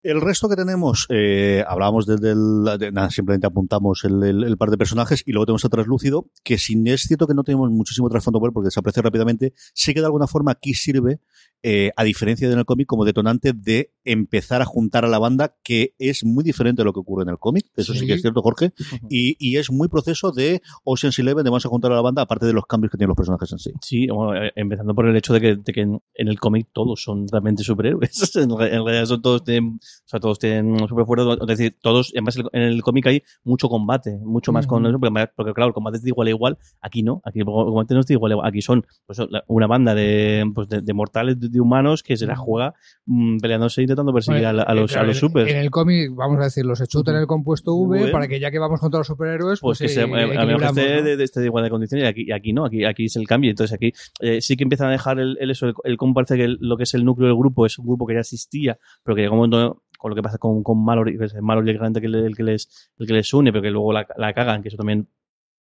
El resto que tenemos, eh, hablábamos del, del- de- nada, simplemente apuntamos el, el- el par de personajes y luego tenemos a Translúcido, que sin es cierto que no tenemos muchísimo trasfondo porque desaparece rápidamente, sí que de alguna forma aquí sirve eh, a diferencia de en el cómic, como detonante de empezar a juntar a la banda, que es muy diferente de lo que ocurre en el cómic. Eso sí, Sí. que es cierto, Jorge. Y, y es muy proceso de Ocean's Eleven, de vamos a juntar a la banda, aparte de los cambios que tienen los personajes en sí. Sí, bueno, eh, empezando por el hecho de que, de que en, en el cómic todos son realmente superhéroes. en, re- en realidad son todos tienen, o sea, todos tienen superfuerza. Es decir, todos, además en el cómic hay mucho combate, mucho más con eso, porque, porque, claro, el combate es de igual a igual. Aquí no, aquí el combate no es de igual a igual. Aquí son pues, una banda de, pues, de, de mortales, de, de humanos que se la juega mm, peleándose e intentando perseguir Bueno, a, eh, los, a claro, los en- supers. En el cómic, vamos a decirlo, se chuta en el compuesto V V. para que ya que vamos contra los superhéroes, pues pues, que se, eh, a mejor equilibramos, esté ¿no? de, de, esté de igual de condiciones y aquí, y aquí no, aquí, aquí es el cambio. Entonces aquí eh, sí que empiezan a dejar el, el eso, el, el cómo parece que el- lo que es el núcleo del grupo es un grupo que ya existía, pero que llega un momento con lo que pasa con, con Mallory, que es Mallory el, grande que le- el que les, el que les une, pero que luego la, la cagan, que eso también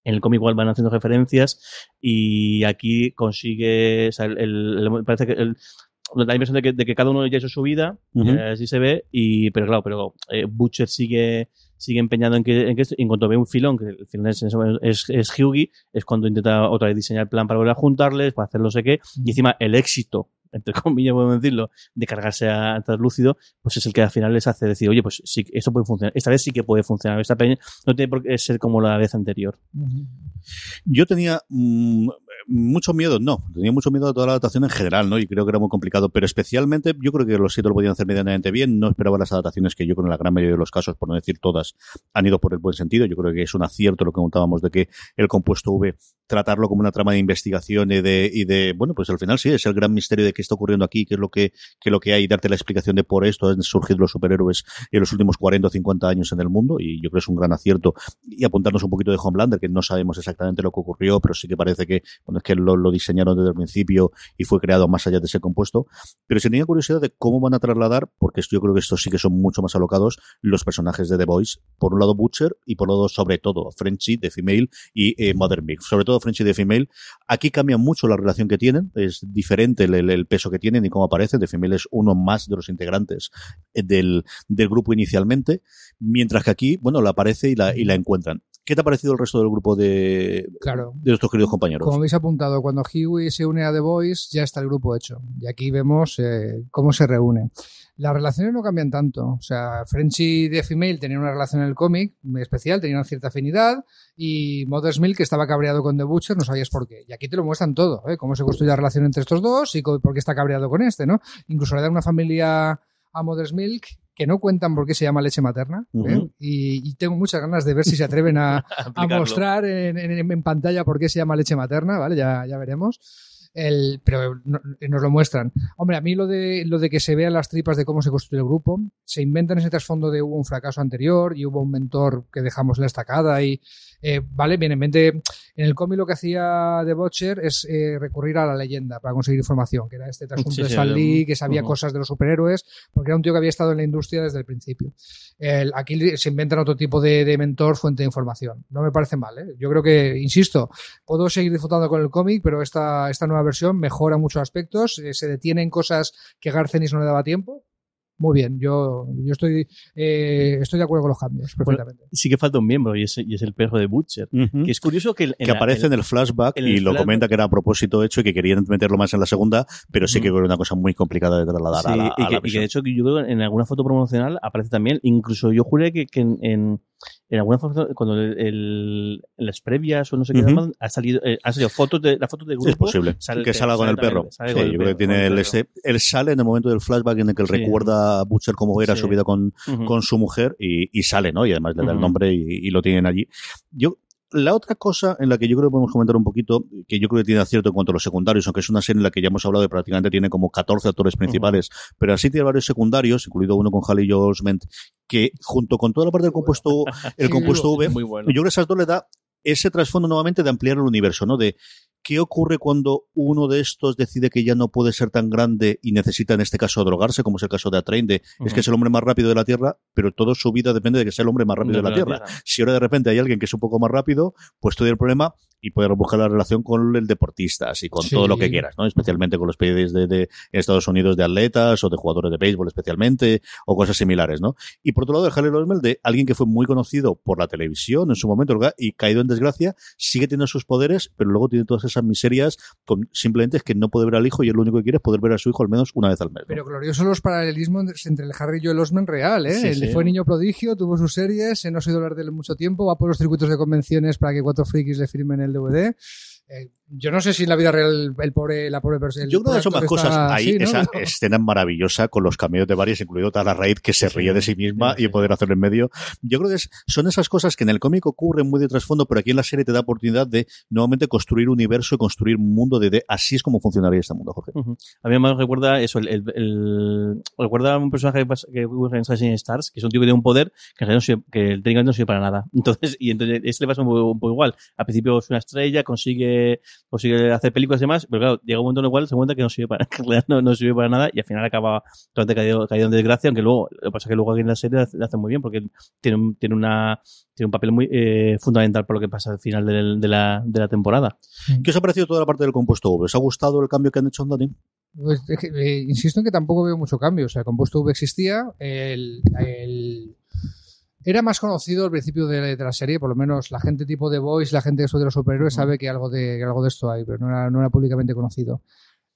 en el cómic igual van haciendo referencias y aquí consigue, o sea, el- parece que el, da la impresión de que, de que cada uno ya hizo su vida, y así se ve, y, pero claro, pero eh, Butcher sigue sigue empeñado en que, en que esto, y en cuanto ve un filón, que el filón es, es, es Hughie, es cuando intenta otra vez diseñar el plan para volver a juntarles, para hacer no sé qué, y encima el éxito, entre comillas podemos decirlo, de cargarse a Translúcido, pues es el que al final les hace decir, oye, pues sí, esto puede funcionar, esta vez sí que puede funcionar, esta peña no tiene por qué ser como la vez anterior. Yo tenía mm, mucho miedo, no, tenía mucho miedo de toda la adaptación en general, ¿no? Y creo que era muy complicado, pero especialmente yo creo que los siete lo podían hacer medianamente bien, no esperaba las adaptaciones que yo creo en la gran mayoría de los casos, por no decir todas, han ido por el buen sentido, yo creo que es un acierto lo que contábamos de que el compuesto V tratarlo como una trama de investigación y de, y de bueno, pues al final sí, es el gran misterio de qué está ocurriendo aquí, qué es lo que, qué es lo que hay, y darte la explicación de por esto han surgido los superhéroes en los últimos 40 o 50 años en el mundo, y yo creo que es un gran acierto, y apuntarnos un poquito de Homelander, que no sabemos exactamente lo que ocurrió, pero sí que parece que, bueno, es que lo, diseñaron desde el principio y fue creado más allá de ese compuesto, pero si tenía curiosidad de cómo van a trasladar, porque yo creo que estos sí que son mucho más alocados, los personajes de The Voice, por un lado Butcher y por otro sobre todo, Frenchy de Female y eh, Mother Milk, sobre todo Frenchy de Female, Aquí cambia mucho la relación que tienen, es diferente el, el- peso que tienen y cómo aparecen. The Female es uno más de los integrantes eh, del, del grupo inicialmente, mientras que aquí, bueno, la aparece y la, y la encuentran. ¿Qué te ha parecido el resto del grupo de, Claro. de nuestros queridos compañeros? Como habéis apuntado, cuando Huey se une a The Voice, ya está el grupo hecho. Y aquí vemos eh, cómo se reúne. Las relaciones no cambian tanto. O sea, Frenchy de Female tenían una relación en el cómic muy especial, tenían una cierta afinidad. Y Mother's Milk, que estaba cabreado con The Butcher, no sabías por qué. Y aquí te lo muestran todo, ¿eh? cómo se construye la relación entre estos dos y por qué está cabreado con este, ¿no? Incluso le dan una familia a Mother's Milk que no cuentan por qué se llama leche materna. ¿eh? Y, y tengo muchas ganas de ver si se atreven a, a mostrar en, en- en pantalla por qué se llama leche materna, ¿vale? Ya, ya veremos. El, pero no- nos lo muestran. Hombre, a mí lo de, lo de que se vean las tripas de cómo se construye el grupo, se inventan ese trasfondo de hubo un fracaso anterior y hubo un mentor que dejamos la estacada y, eh, vale, bien, en mente, en el cómic lo que hacía The Butcher es eh, recurrir a la leyenda para conseguir información, que era este trasunto Sí, de Stan Lee, que sabía cosas de los superhéroes, porque era un tío que había estado en la industria desde el principio. El- aquí se inventan otro tipo de, de mentor, fuente de información. No me parece mal, ¿eh? Yo creo que, insisto, puedo seguir disfrutando con el cómic, pero esta, esta nueva versión mejora muchos aspectos, eh, se detienen cosas que Garcenis no le daba tiempo. Muy bien, yo, yo estoy, eh, estoy de acuerdo con los cambios, perfectamente. Sí que falta un miembro y es, y es el perro de Butcher. Que es curioso que, el- que la- aparece en el flashback en y lo comenta que era a propósito hecho y que querían meterlo más en la segunda, pero sí que era una cosa muy complicada de trasladar Sí, a la, y, a que, la y que de hecho que yo creo que en alguna foto promocional aparece también, incluso yo juré que, que en, en, en alguna cuando el, las previas o no sé qué, Ujú. llaman, ha salido, eh, han salido fotos de, la foto del grupo. es posible sale que salga con el perro. Sí, con el yo creo que tiene el este, él sale en el momento del flashback en el que él Sí. recuerda a Butcher cómo era Sí. su vida con, con su mujer y, y sale, ¿no? Y además le da el nombre y, y lo tienen allí. Yo, la otra cosa en la que yo creo que podemos comentar un poquito, que yo creo que tiene acierto en cuanto a los secundarios, aunque es una serie en la que ya hemos hablado y prácticamente tiene como 14 actores principales, pero así tiene varios secundarios, incluido uno con Haley Osment, que junto con toda la parte del compuesto, el Sí, compuesto V, Muy bueno. yo creo que esas dos le da ese trasfondo nuevamente de ampliar el universo, ¿no? De qué ocurre cuando uno de estos decide que ya no puede ser tan grande y necesita en este caso drogarse, como es el caso de Atrain, de es que es el hombre más rápido de la Tierra, pero toda su vida depende de que sea el hombre más rápido de la Tierra. Si ahora de repente hay alguien que es un poco más rápido, pues todo el problema y poder buscar la relación con el deportistas y con Sí. todo lo que quieras, ¿no? Especialmente con los países de, de Estados Unidos de atletas o de jugadores de béisbol especialmente o cosas similares, ¿no? Y por otro lado, el Harley Osmel de alguien que fue muy conocido por la televisión en su momento y caído en desgracia, sigue teniendo sus poderes, pero luego tiene todas esas miserias, con, simplemente es que no puede ver al hijo y él lo único que quiere es poder ver a su hijo al menos una vez al mes. ¿no? Pero gloriosos los paralelismos entre el Harry y Joel Osment real, ¿eh? Sí, Él sí. fue niño prodigio, tuvo sus series, eh, no has oído hablar de él en mucho tiempo, va por los circuitos de convenciones para que cuatro frikis le firmen el DVD. Eh, yo no sé si en la vida real el pobre, la pobre persona. Yo creo que son más cosas. Ahí, ¿no? esa escena maravillosa con los cameos de varios, incluido Tara Raid, que se ríe de sí misma y poder hacerlo en medio. Yo creo que es- son esas cosas que en el cómic ocurren muy de trasfondo, pero aquí en la serie te da oportunidad de nuevamente construir universo y construir un mundo de, de- así es como funcionaría este mundo, Jorge. A mí me recuerda eso, el, el, el- recuerda a un personaje que pasa- que ocurre en Assassin's Stars, que es un tipo que tiene un poder que en no sirve, que técnicamente no sirve para nada. Entonces, y entonces este le pasa un poco, un poco igual. Al principio es una estrella, consigue, consigue hacer películas y demás, pero claro, llega un momento en el cual se cuenta que no sirve para, que en realidad no, no sirve para nada y al final acaba totalmente caído, caído en desgracia, aunque luego, lo que pasa es que luego aquí en la serie lo hace muy bien porque tiene un, tiene una, tiene un papel muy eh, fundamental por lo que pasa al final de, la, de la temporada. ¿Qué os ha parecido toda la parte del compuesto V? ¿Os ha gustado el cambio que han hecho en Dani? Pues, eh, insisto en que tampoco veo mucho cambio. O sea, el compuesto V existía. El, el- era más conocido al principio de, de la serie, por lo menos la gente tipo de Voice, la gente que estudia los superhéroes, sabe que algo de, que algo de esto hay, pero no era, no era públicamente conocido.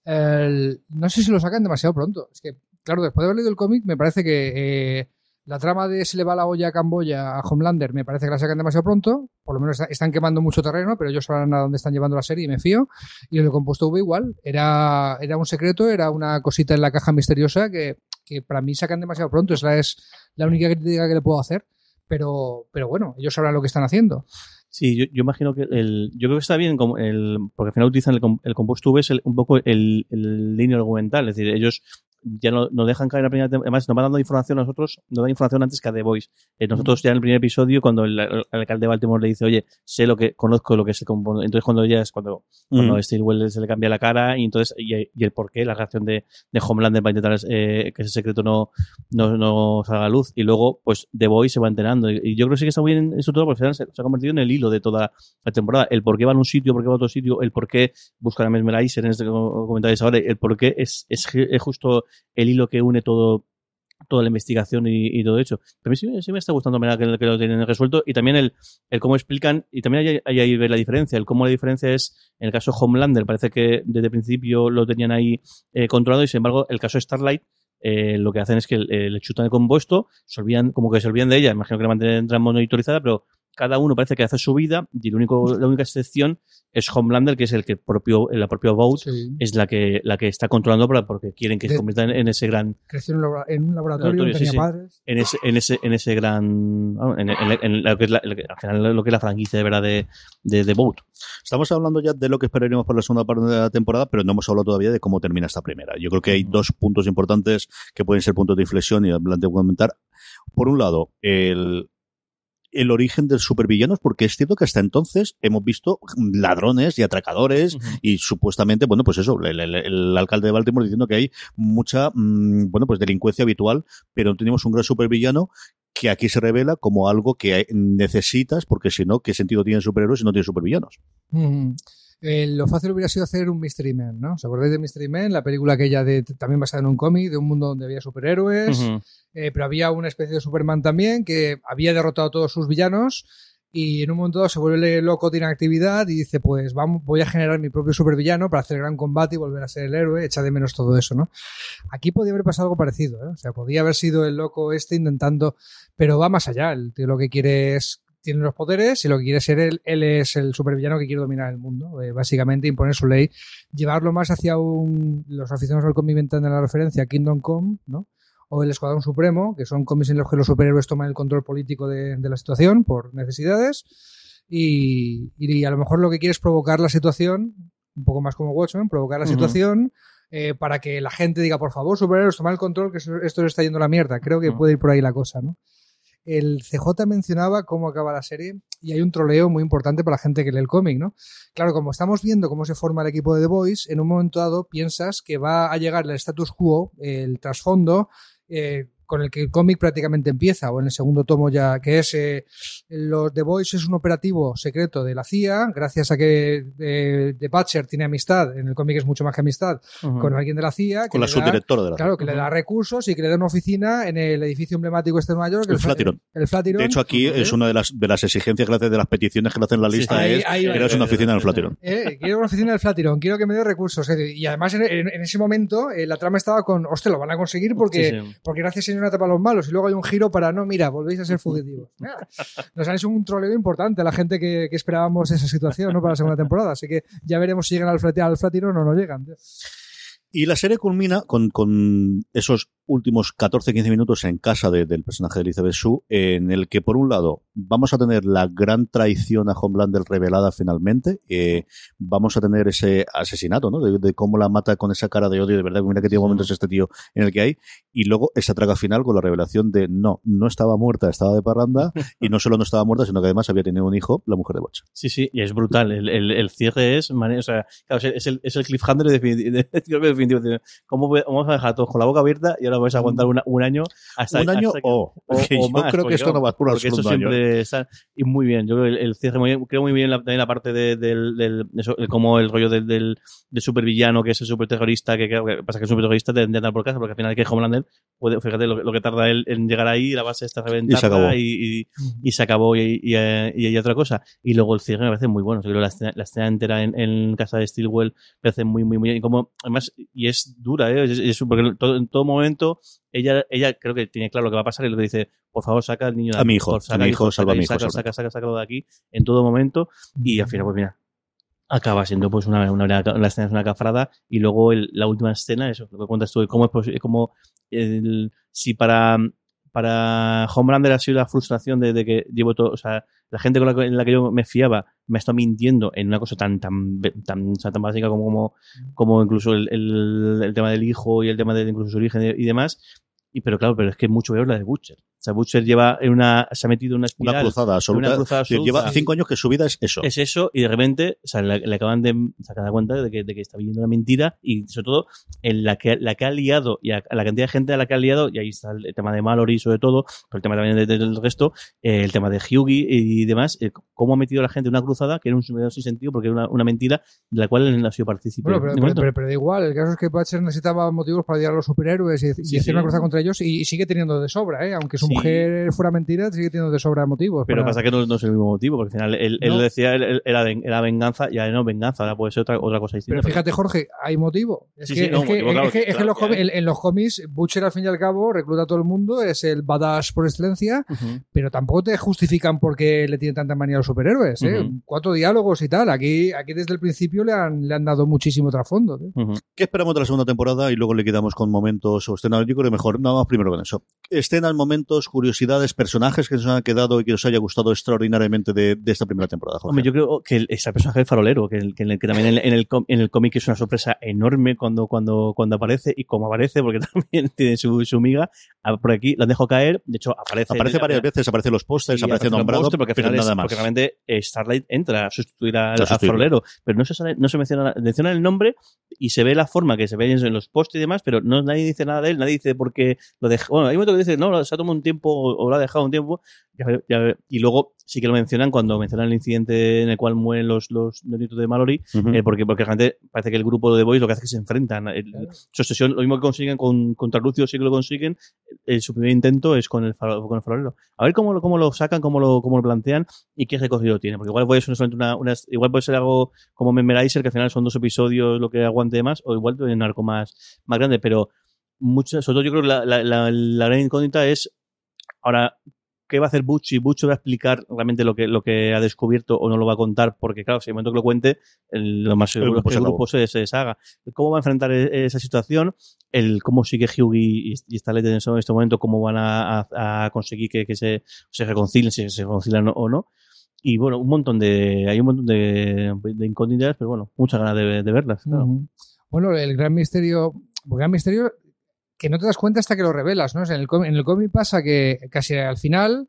El- no sé si lo sacan demasiado pronto. Es que, claro, después de haber leído el cómic, me parece que eh, la trama de se le va la olla a Camboya a Homelander, me parece que la sacan demasiado pronto. Por lo menos está- están quemando mucho terreno, pero ellos sabrán a dónde están llevando la serie y me fío. Y el compuesto V igual. Era, era un secreto, era una cosita en la caja misteriosa que, que para mí sacan demasiado pronto. Esa es la única crítica que le puedo hacer. Pero, pero bueno, ellos sabrán lo que están haciendo. Sí, yo, yo imagino que el, yo creo que está bien como el, porque al final utilizan el, el compuesto V es el- un poco el, el línea argumental, es decir, ellos ya no, no dejan caer en la primera tem- además nos van dando información a nosotros, nos dan información antes que a The Voice. Eh, nosotros ya en el primer episodio, cuando el, el alcalde de Baltimore le dice, oye, sé lo que, conozco lo que es el componente, entonces cuando ya es cuando, cuando Mm. Stillwell se le cambia la cara y entonces, y, y el porqué, la reacción de, de Homelander para intentar eh, que ese secreto no, no, no salga a luz y luego pues The Voice se va enterando y, y yo creo que sí que está muy bien eso todo porque al final se, se ha convertido en el hilo de toda la temporada el por qué van a un sitio, por qué va a otro sitio el por qué buscan a Mesmerizer en este co- comentario ahora el por qué es, es, es justo el hilo que une todo toda la investigación y, todo hecho. Pero a mí sí, sí me está gustando la manera que, que lo tienen resuelto y también el, el cómo explican, y también hay, hay ahí ver la diferencia, el cómo la diferencia es, en el caso de Homelander, parece que desde el principio lo tenían ahí eh, controlado y sin embargo el caso Starlight eh, lo que hacen es que eh, le chutan el compuesto, se olvidan, como que se olvidan de ella, imagino que la mantendrán monitorizada, pero cada uno parece que hace su vida y el único, la única excepción es Homelander, que es el que propio, la propia Sí. es la que, la que está controlando para, porque quieren que se De- convierta en, en ese gran Creció en un labora- en un laboratorio, Laboratorio, sí, tenía sí. padres. en ese, en ese, en ese gran, en, en- en lo que es la, lo que- al final lo que es la franquicia de verdad de, de, de Boat. Estamos hablando ya de lo que esperaríamos para la segunda parte de la temporada, pero no hemos hablado todavía de cómo termina esta primera. Yo creo que hay dos puntos importantes que pueden ser puntos de inflexión y adelante comentar. Por un lado, el, el origen de supervillanos, porque es cierto que hasta entonces hemos visto ladrones y atracadores y supuestamente, bueno, pues eso, el, el- el alcalde de Baltimore diciendo que hay mucha, mm, bueno, pues delincuencia habitual, pero no tenemos un gran supervillano que aquí se revela como algo que necesitas, porque si no, ¿qué sentido tienen superhéroes si no tienen supervillanos? Eh, lo fácil hubiera sido hacer un Mystery Man, ¿no? ¿Os acordáis de Mystery Man? La película aquella de, también basada en un cómic, de un mundo donde había superhéroes, eh, pero había una especie de Superman también que había derrotado a todos sus villanos y en un momento dado se vuelve loco, tiene actividad y dice, pues vamos, voy a generar mi propio supervillano para hacer el gran combate y volver a ser el héroe, echa de menos todo eso, ¿no? Aquí podía haber pasado algo parecido, ¿eh? O sea, podía haber sido el loco este intentando, pero va más allá, el tío lo que quiere es tiene los poderes y lo que quiere ser él, él es el supervillano que quiere dominar el mundo, eh, básicamente imponer su ley, llevarlo más hacia un, los aficionados al cómic inventan la referencia Kingdom Come, ¿no? o el Escuadrón Supremo, que son cómics en los que los superhéroes toman el control político de, de la situación por necesidades. Y, y a lo mejor lo que quiere es provocar la situación, un poco más como Watchmen, provocar la Ujú. situación eh, para que la gente diga, por favor, superhéroes, toma el control, que esto se está yendo a la mierda. Creo que puede ir por ahí la cosa, ¿no? El CJ mencionaba cómo acaba la serie y hay un troleo muy importante para la gente que lee el cómic, ¿no? Claro, como estamos viendo cómo se forma el equipo de The Boys, en un momento dado piensas que va a llegar el status quo, el trasfondo, eh, con el que el cómic prácticamente empieza, o en el segundo tomo ya, que es eh, los The Boys es un operativo secreto de la CIA, gracias a que eh, The Butcher tiene amistad, en el cómic es mucho más que amistad, con alguien de la CIA. que Con la da- subdirectora de la Claro, que le da recursos y que le da una oficina en el edificio emblemático este de Nueva York. El Flatiron. El Flatiron. De hecho, aquí es una de las, de las exigencias que de las peticiones que le hacen en la lista Ahí- es ahí creas una oficina en el Flatiron. Eh, quiero una oficina del Flatiron, quiero que me dé recursos. Y además, en, en- en ese momento, eh, la trama estaba con, hostia, lo van a conseguir porque, Sí, sí. porque gracias señor tapa a los malos. Y luego hay un giro para, no, mira, volvéis a ser fugitivos. Nos han hecho un troleo importante la gente que, que esperábamos esa situación ¿no? para la segunda temporada. Así que ya veremos si llegan al, al Flatiron o no llegan. tío. Y la serie culmina con, con esos últimos 14-15 minutos en casa de- del personaje de Elizabeth Shue, en el que, por un lado, vamos a tener la gran traición a Homelander revelada finalmente. eh, vamos a tener ese asesinato, ¿no? De, de cómo la mata con esa cara de odio, de verdad, mira que tiene momentos este tío en el que hay. Y luego esa traga final con la revelación de no, no estaba muerta, estaba de parranda. y no solo no estaba muerta, sino que además había tenido un hijo, la mujer de Bocha. Sí, sí, y es brutal. El, el, el cierre es, o sea, claro, es el, es el cliffhanger definitivo. que definitivo. ¿Cómo vamos a dejar todos con la boca abierta y ahora vais a aguantar una- un año hasta un año hasta que- o, porque yo más, creo que esto no va a durar esto siempre está y muy bien yo creo que el, el cierre muy bien creo muy bien la, también la parte de, del, del eso, el- como el rollo del, del, del supervillano que es el superterrorista que, que pasa que el superterrorista te tendría por casa porque al final que Homelander puede fíjate lo, que- lo que tarda él en llegar ahí la base está reventada Y se acabó. y, y- se acabó y, y, y hay otra cosa y luego el cierre me parece muy bueno O creo que la escena, la escena entera en, en casa de Stilwell me parece muy muy muy bien y como además y es dura ¿eh? es, es- porque todo- en todo momento ella, ella creo que tiene claro lo que va a pasar y que dice, por favor, saca al niño de A mi aquí, hijo, favor, a mi hijo, saca, salva a mi hijo, saca, saca, saca, sácalo de aquí en todo momento y al final, pues mira, acaba siendo pues una, una, la escena es una cafrada y luego el- la última escena, eso, lo que cuentas tú, cómo es posible, cómo el, si para para Homelander ha sido la frustración de, de que llevo todo, o sea, la gente con la que, en la que yo me fiaba me ha estado mintiendo en una cosa tan tan tan, o sea, tan básica como, como, como incluso el, el, el tema del hijo y el tema de incluso su origen y demás. Y pero claro, pero es que es mucho peor la de Butcher. O sea, Butcher lleva en una, se ha metido en una espiral. Una cruzada absoluta. Una cruzada absoluta. Lleva cinco años que su vida es eso. Es eso, y de repente, o sea, le, le acaban de sacar cuenta de que, de que está viviendo una mentira, y sobre todo, en la que, la que ha liado, y a, a la cantidad de gente a la que ha liado, y ahí está el, tema de Mallory sobre todo, pero el tema también de- de- del resto, eh, el tema de Hughie y demás, eh, cómo ha metido a la gente en una cruzada que era un sin sentido, porque era una, una mentira de la cual él no ha sido partícipe. Bueno, pero, pero, pero- pero da igual. El caso es que Butcher necesitaba motivos para odiar a los superhéroes y, y Sí, hacer sí. una cruzada contra ellos y, y sigue teniendo de sobra, ¿eh? Aunque su Sí. mujer fuera mentira, sigue teniendo de sobra motivos. Pero para- pasa que no, no es el mismo motivo, porque al final él, él No. decía él- él era, ven- era venganza, y ahora no venganza, ahora puede ser otra, otra cosa distinta. Pero fíjate, Jorge, hay motivo. Es Sí, que, sí, no, es que- motivo, claro, es que- es que claro los que cómics- hay. en, en los cómics, Butcher al fin y al cabo recluta a todo el mundo, es el badass por excelencia, pero tampoco te justifican por qué le tienen tanta manía a los superhéroes. ¿eh? Cuatro diálogos y tal. Aquí, aquí desde el principio le han, le han dado muchísimo trasfondo. ¿eh? ¿Qué esperamos de la segunda temporada? Y luego le quedamos con momentos o escenas. Yo creo que mejor, nada más primero con eso. Escenas, momentos, curiosidades, personajes que nos han quedado y que os haya gustado extraordinariamente de, de esta primera temporada. Jorge. Hombre, yo creo que el, ese personaje del farolero, que, el- que, el- que también en el, en el com- en el cómic es una sorpresa enorme cuando, cuando, cuando aparece y como aparece, porque también tiene su, su miga, ah, por aquí lo han dejado caer, de hecho aparece. aparece varias veces, aparece los pósters, aparece aparece nombrado, póster, porque al pero final es- nada más. Porque realmente Starlight entra a sustituir al, al farolero, pero no se, sale- no se menciona, menciona el nombre y se ve la forma que se ve en los posts y demás, pero no nadie dice nada de él, nadie dice por qué lo dejó. Bueno, hay un momento que dice, no, se ha tomado un tiempo o, lo ha dejado un tiempo, ya ya y luego sí que lo mencionan cuando mencionan el incidente en el cual mueren los, los, nietos de Mallory, Ujú. eh, porque, porque realmente parece que el grupo de Boys lo que hace es que se enfrentan. El- Su obsesión, lo mismo que consiguen con, contra Lucio, sí que lo consiguen. eh, su primer intento es con el, faro- con el farolero. A ver cómo, lo- cómo lo sacan, cómo lo, cómo lo plantean y qué recogido tiene. Porque igual puede ser solamente una, una- igual puede ser algo como Memorizer, que al final son dos episodios lo que aguante más, o igual en algo más, más grande. Pero mucho, sobre todo yo creo que la, la, la, la gran incógnita es ahora qué va a hacer Butch y Butch va a explicar realmente lo que, lo que ha descubierto o no lo va a contar, porque claro, si el momento que lo cuente, el- lo más seguro es que se el grupo se, se deshaga. ¿Cómo va a enfrentar e- esa situación? El cómo sigue Hughie y, y ese- en este momento, cómo van a, a- a conseguir que, que se, se reconcilien, si se reconcilian o no. Y bueno, un montón de, hay un montón de, de incógnitas, pero bueno, muchas ganas de, de verlas. claro. Bueno, el gran misterio, el gran misterio que no te das cuenta hasta que lo revelas, ¿no? O sea, en el cómic, en el cómic pasa que casi al final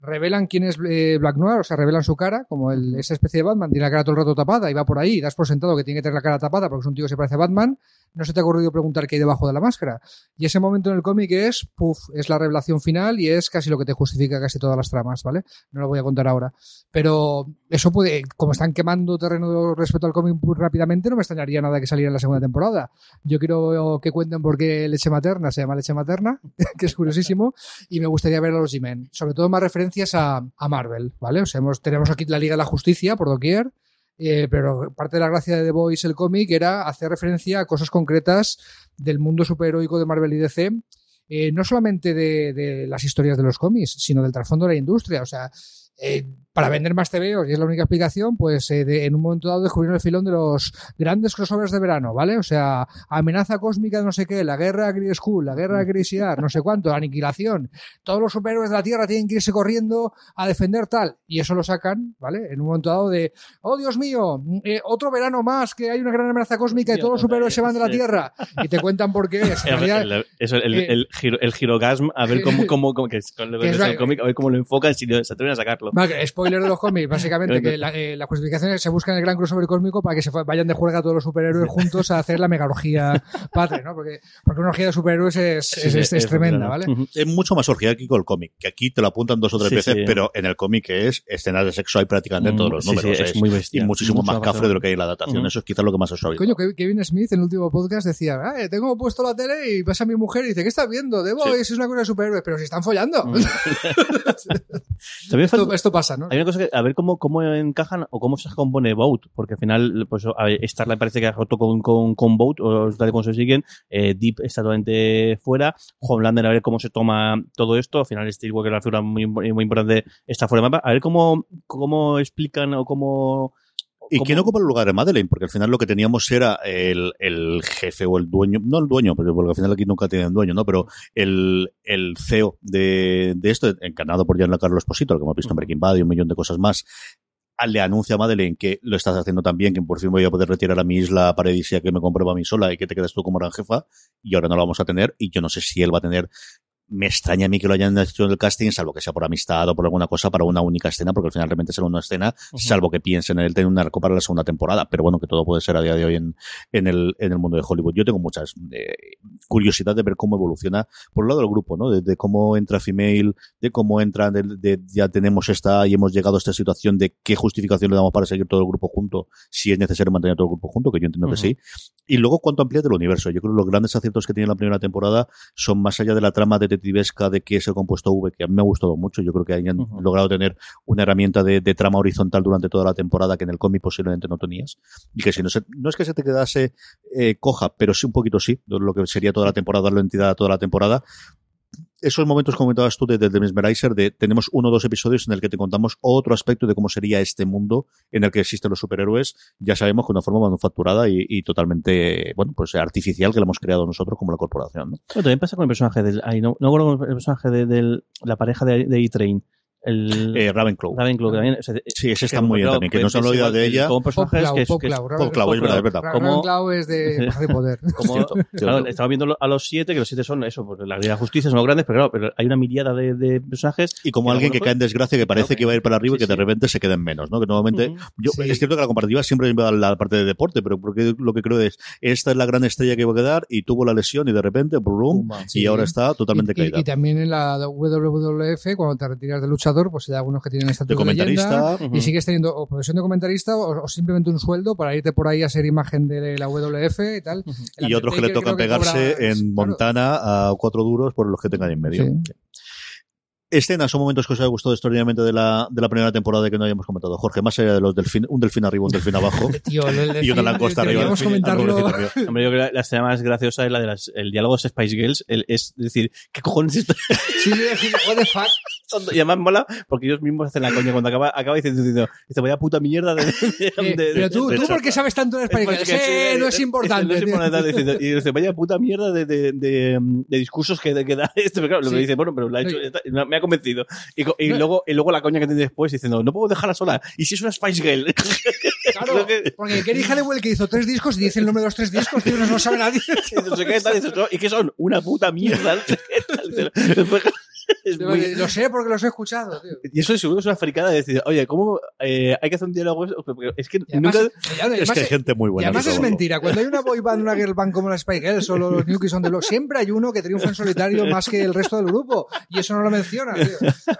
revelan quién es eh, Black Noir, o sea, revelan su cara, como el- esa especie de Batman, tiene la cara todo el rato tapada y va por ahí, das por sentado que tiene que tener la cara tapada porque es un tío que se parece a Batman, no se te ha ocurrido preguntar qué hay debajo de la máscara. Y ese momento en el cómic es, puff, es la revelación final y es casi lo que te justifica casi todas las tramas, ¿vale? No lo voy a contar ahora. Pero eso puede, como están quemando terreno respecto al cómic rápidamente, no me extrañaría nada que saliera en la segunda temporada. Yo quiero que cuenten por qué leche materna se llama leche materna, que es curiosísimo, y me gustaría ver a los G-Men. Sobre todo más referencias a, a Marvel, ¿vale? O sea, tenemos aquí la Liga de la Justicia por doquier, eh, pero parte de la gracia de The Voice, el cómic, era hacer referencia a cosas concretas del mundo superheroico de Marvel y DC, eh, no solamente de, de las historias de los cómics, sino del trasfondo de la industria. O sea, eh, para vender más TVOs, y es la única explicación, pues eh, de- en un momento dado descubrieron el filón de los grandes crossovers de verano, ¿vale? O sea, amenaza cósmica de no sé qué, la guerra Grey School, la guerra Grey Shiar, no sé cuánto, aniquilación. Todos los superhéroes de la Tierra tienen que irse corriendo a defender tal. Y eso lo sacan, ¿vale? En un momento dado de, oh Dios mío, eh, otro verano más, que hay una gran amenaza cósmica y todos los superhéroes se van de la Tierra. Y te cuentan por qué. Es, El, eso, el, el, giro, el girogasm, a ver cómo, cómo, cómo que es, con lo Que que es es la- el cómic, a ver cómo lo enfocan, si se atreven a sacarlo. Vale, spoiler de los cómics, básicamente, que la, eh, la justificación es que se buscan el gran crossover cósmico para que se vayan de juerga todos los superhéroes juntos a hacer la mega orgía padre, ¿no? Porque, porque una orgía de superhéroes es, Sí, es, sí, es- es es tremenda, verdad. ¿vale? Es mucho más orgiáquico el cómic, que aquí te lo apuntan dos o tres Sí, veces, sí. pero en el cómic es escenas de sexo hay prácticamente en Mm, todos los sí, sí, números. es muy bestia. Y muchísimo más cafre de lo que hay en la adaptación. Eso es quizás lo que más ha suavizado. Coño, Kev- Kevin Smith en el último podcast decía, ah, eh, tengo puesto la tele y pasa mi mujer y dice, ¿qué estás viendo? De Boys es una cosa de superhéroes, pero si están follando. Mm. También esto, falta- esto pasa, ¿no? Hay una cosa que, a ver cómo, cómo encajan o cómo se compone Boat, porque al final, pues, a Starlight parece que ha roto con, con, con Boat, o como se siguen, eh, Deep está totalmente fuera, Homelander a ver cómo se toma todo esto, al final Steelworker, la figura muy, muy importante, está fuera de mapa, a ver cómo, cómo explican o cómo... ¿Y quién ocupa el lugar de Madeleine? Porque al final lo que teníamos era el, el jefe o el dueño, no el dueño, porque, al final aquí nunca tienen dueño, ¿no? Pero el, el CEO de, de esto, encarnado por Giancarlo Esposito, al que hemos visto en Breaking Bad y un millón de cosas más, le anuncia a Madeleine que lo estás haciendo tan bien que por fin voy a poder retirar a mi isla paradisíaca que me comprueba a mí sola y que te quedas tú como gran jefa y ahora no lo vamos a tener y yo no sé si él va a tener me extraña a mí que lo hayan hecho en el casting, salvo que sea por amistad o por alguna cosa, para una única escena, porque al final realmente será una escena, salvo que piensen en él tener un arco para la segunda temporada. Pero bueno, que todo puede ser a día de hoy en, en, el, en el mundo de Hollywood. Yo tengo muchas eh, curiosidad de ver cómo evoluciona, por un lado el grupo, ¿no? De, de cómo entra Female, de cómo entra, de, de ya tenemos esta y hemos llegado a esta situación de qué justificación le damos para seguir todo el grupo junto, si es necesario mantener todo el grupo junto, que yo entiendo que sí. Y luego cuánto amplía del universo. Yo creo que los grandes aciertos que tiene la primera temporada son más allá de la trama detectivesca de que es el compuesto V, que a mí me ha gustado mucho. Yo creo que hayan Ujú. logrado tener una herramienta de, de trama horizontal durante toda la temporada que en el cómic posiblemente no tenías. Y que si no se, no es que se te quedase eh, coja, pero sí un poquito sí, lo que sería toda la temporada, darle entidad a toda la temporada. Esos momentos comentabas tú de, de, de Mesmerizer, de tenemos uno o dos episodios en el que te contamos otro aspecto de cómo sería este mundo en el que existen los superhéroes, ya sabemos de una forma manufacturada y, totalmente, bueno, pues artificial que la hemos creado nosotros como la corporación, ¿no? También pasa con el personaje del... Ay, no, no con el personaje de, la pareja de, de E-Train. El... Eh, Ravenclaw. Ravenclaw, que también... o sea, Sí, ese está que, muy bien también, que no se han igual, de el- ella. Como personajes que es... que es- es verdad, es verdad. Ravenclaw es de Harry Potter. Como, Cierto, claro, cierto. estaba viendo a los siete, que los siete son eso, porque la Liga de la Justicia son los grandes, pero claro, pero hay una miriada de, de personajes. Y como alguien que cae en desgracia, que parece que va a ir para arriba y sí, que de sí. repente se queden menos, ¿no? Que normalmente, Ujú. yo, Sí. es cierto que la comparativa siempre va a la parte de deporte, pero porque lo que creo es, esta es la gran estrella que va a quedar y tuvo la lesión y de repente, brum, y ahora está totalmente caída. y también en la WWF, cuando te retiras de pues hay algunos que tienen estatus de de, comentarista, y sigues teniendo o profesión de comentarista o, o simplemente un sueldo para irte por ahí a ser imagen de la WF y tal. Y otros que le tocan pegarse cobra- en claro. Montana a cuatro duros por los que tengan en medio. Sí. Escenas son momentos que os haya gustado extraordinariamente de la, de la primera temporada que no hayamos comentado. Jorge, más allá de los delfín, un delfín arriba, un delfín abajo. Tío, el, el y una delfín, langosta arriba. delfín, comentarlo. Hombre, yo creo que la escena más graciosa es la de las, el diálogo de Spice Girls. el- es decir, ¿qué cojones es esto? Sí, sí, sí, what the fuck. Y además mola porque ellos mismos hacen la coña cuando acaba, acaba diciendo, diciendo, dice, vaya puta mierda de... de- Eh, de- pero tú, de- tú de- ¿por qué sabes tanto de Es porque español? sí, Eh, no es importante. No es importante. dice- Y dice, vaya puta mierda de, de, de, de discursos que, que da esto. Pero claro, lo Sí. que dice, bueno, pero lo ha hecho, me ha convencido. Y, co- y No. luego, y luego la coña que tiene después diciendo, no puedo dejarla sola. ¿Y si es una Spice Girl? Claro, que- porque Kerry Halliwell que hizo tres discos y dice el nombre de los tres discos, tío, no lo sabe nadie. Y no sé qué tal, y dice, "No, ¿y qué son? Una puta mierda. muy- Lo sé porque los he escuchado, tío. Y eso seguro es una fricada de decir, oye, ¿cómo eh, hay que hacer un diálogo? Porque Es que Y además, nunca... y además- Es que hay gente muy y buena. además que es mentira. Cuando hay una boy band, una girl band como la Spy Girls o los New Kids on the Block, siempre hay uno que triunfa en solitario más que el resto del grupo. Y eso no lo menciona, tío.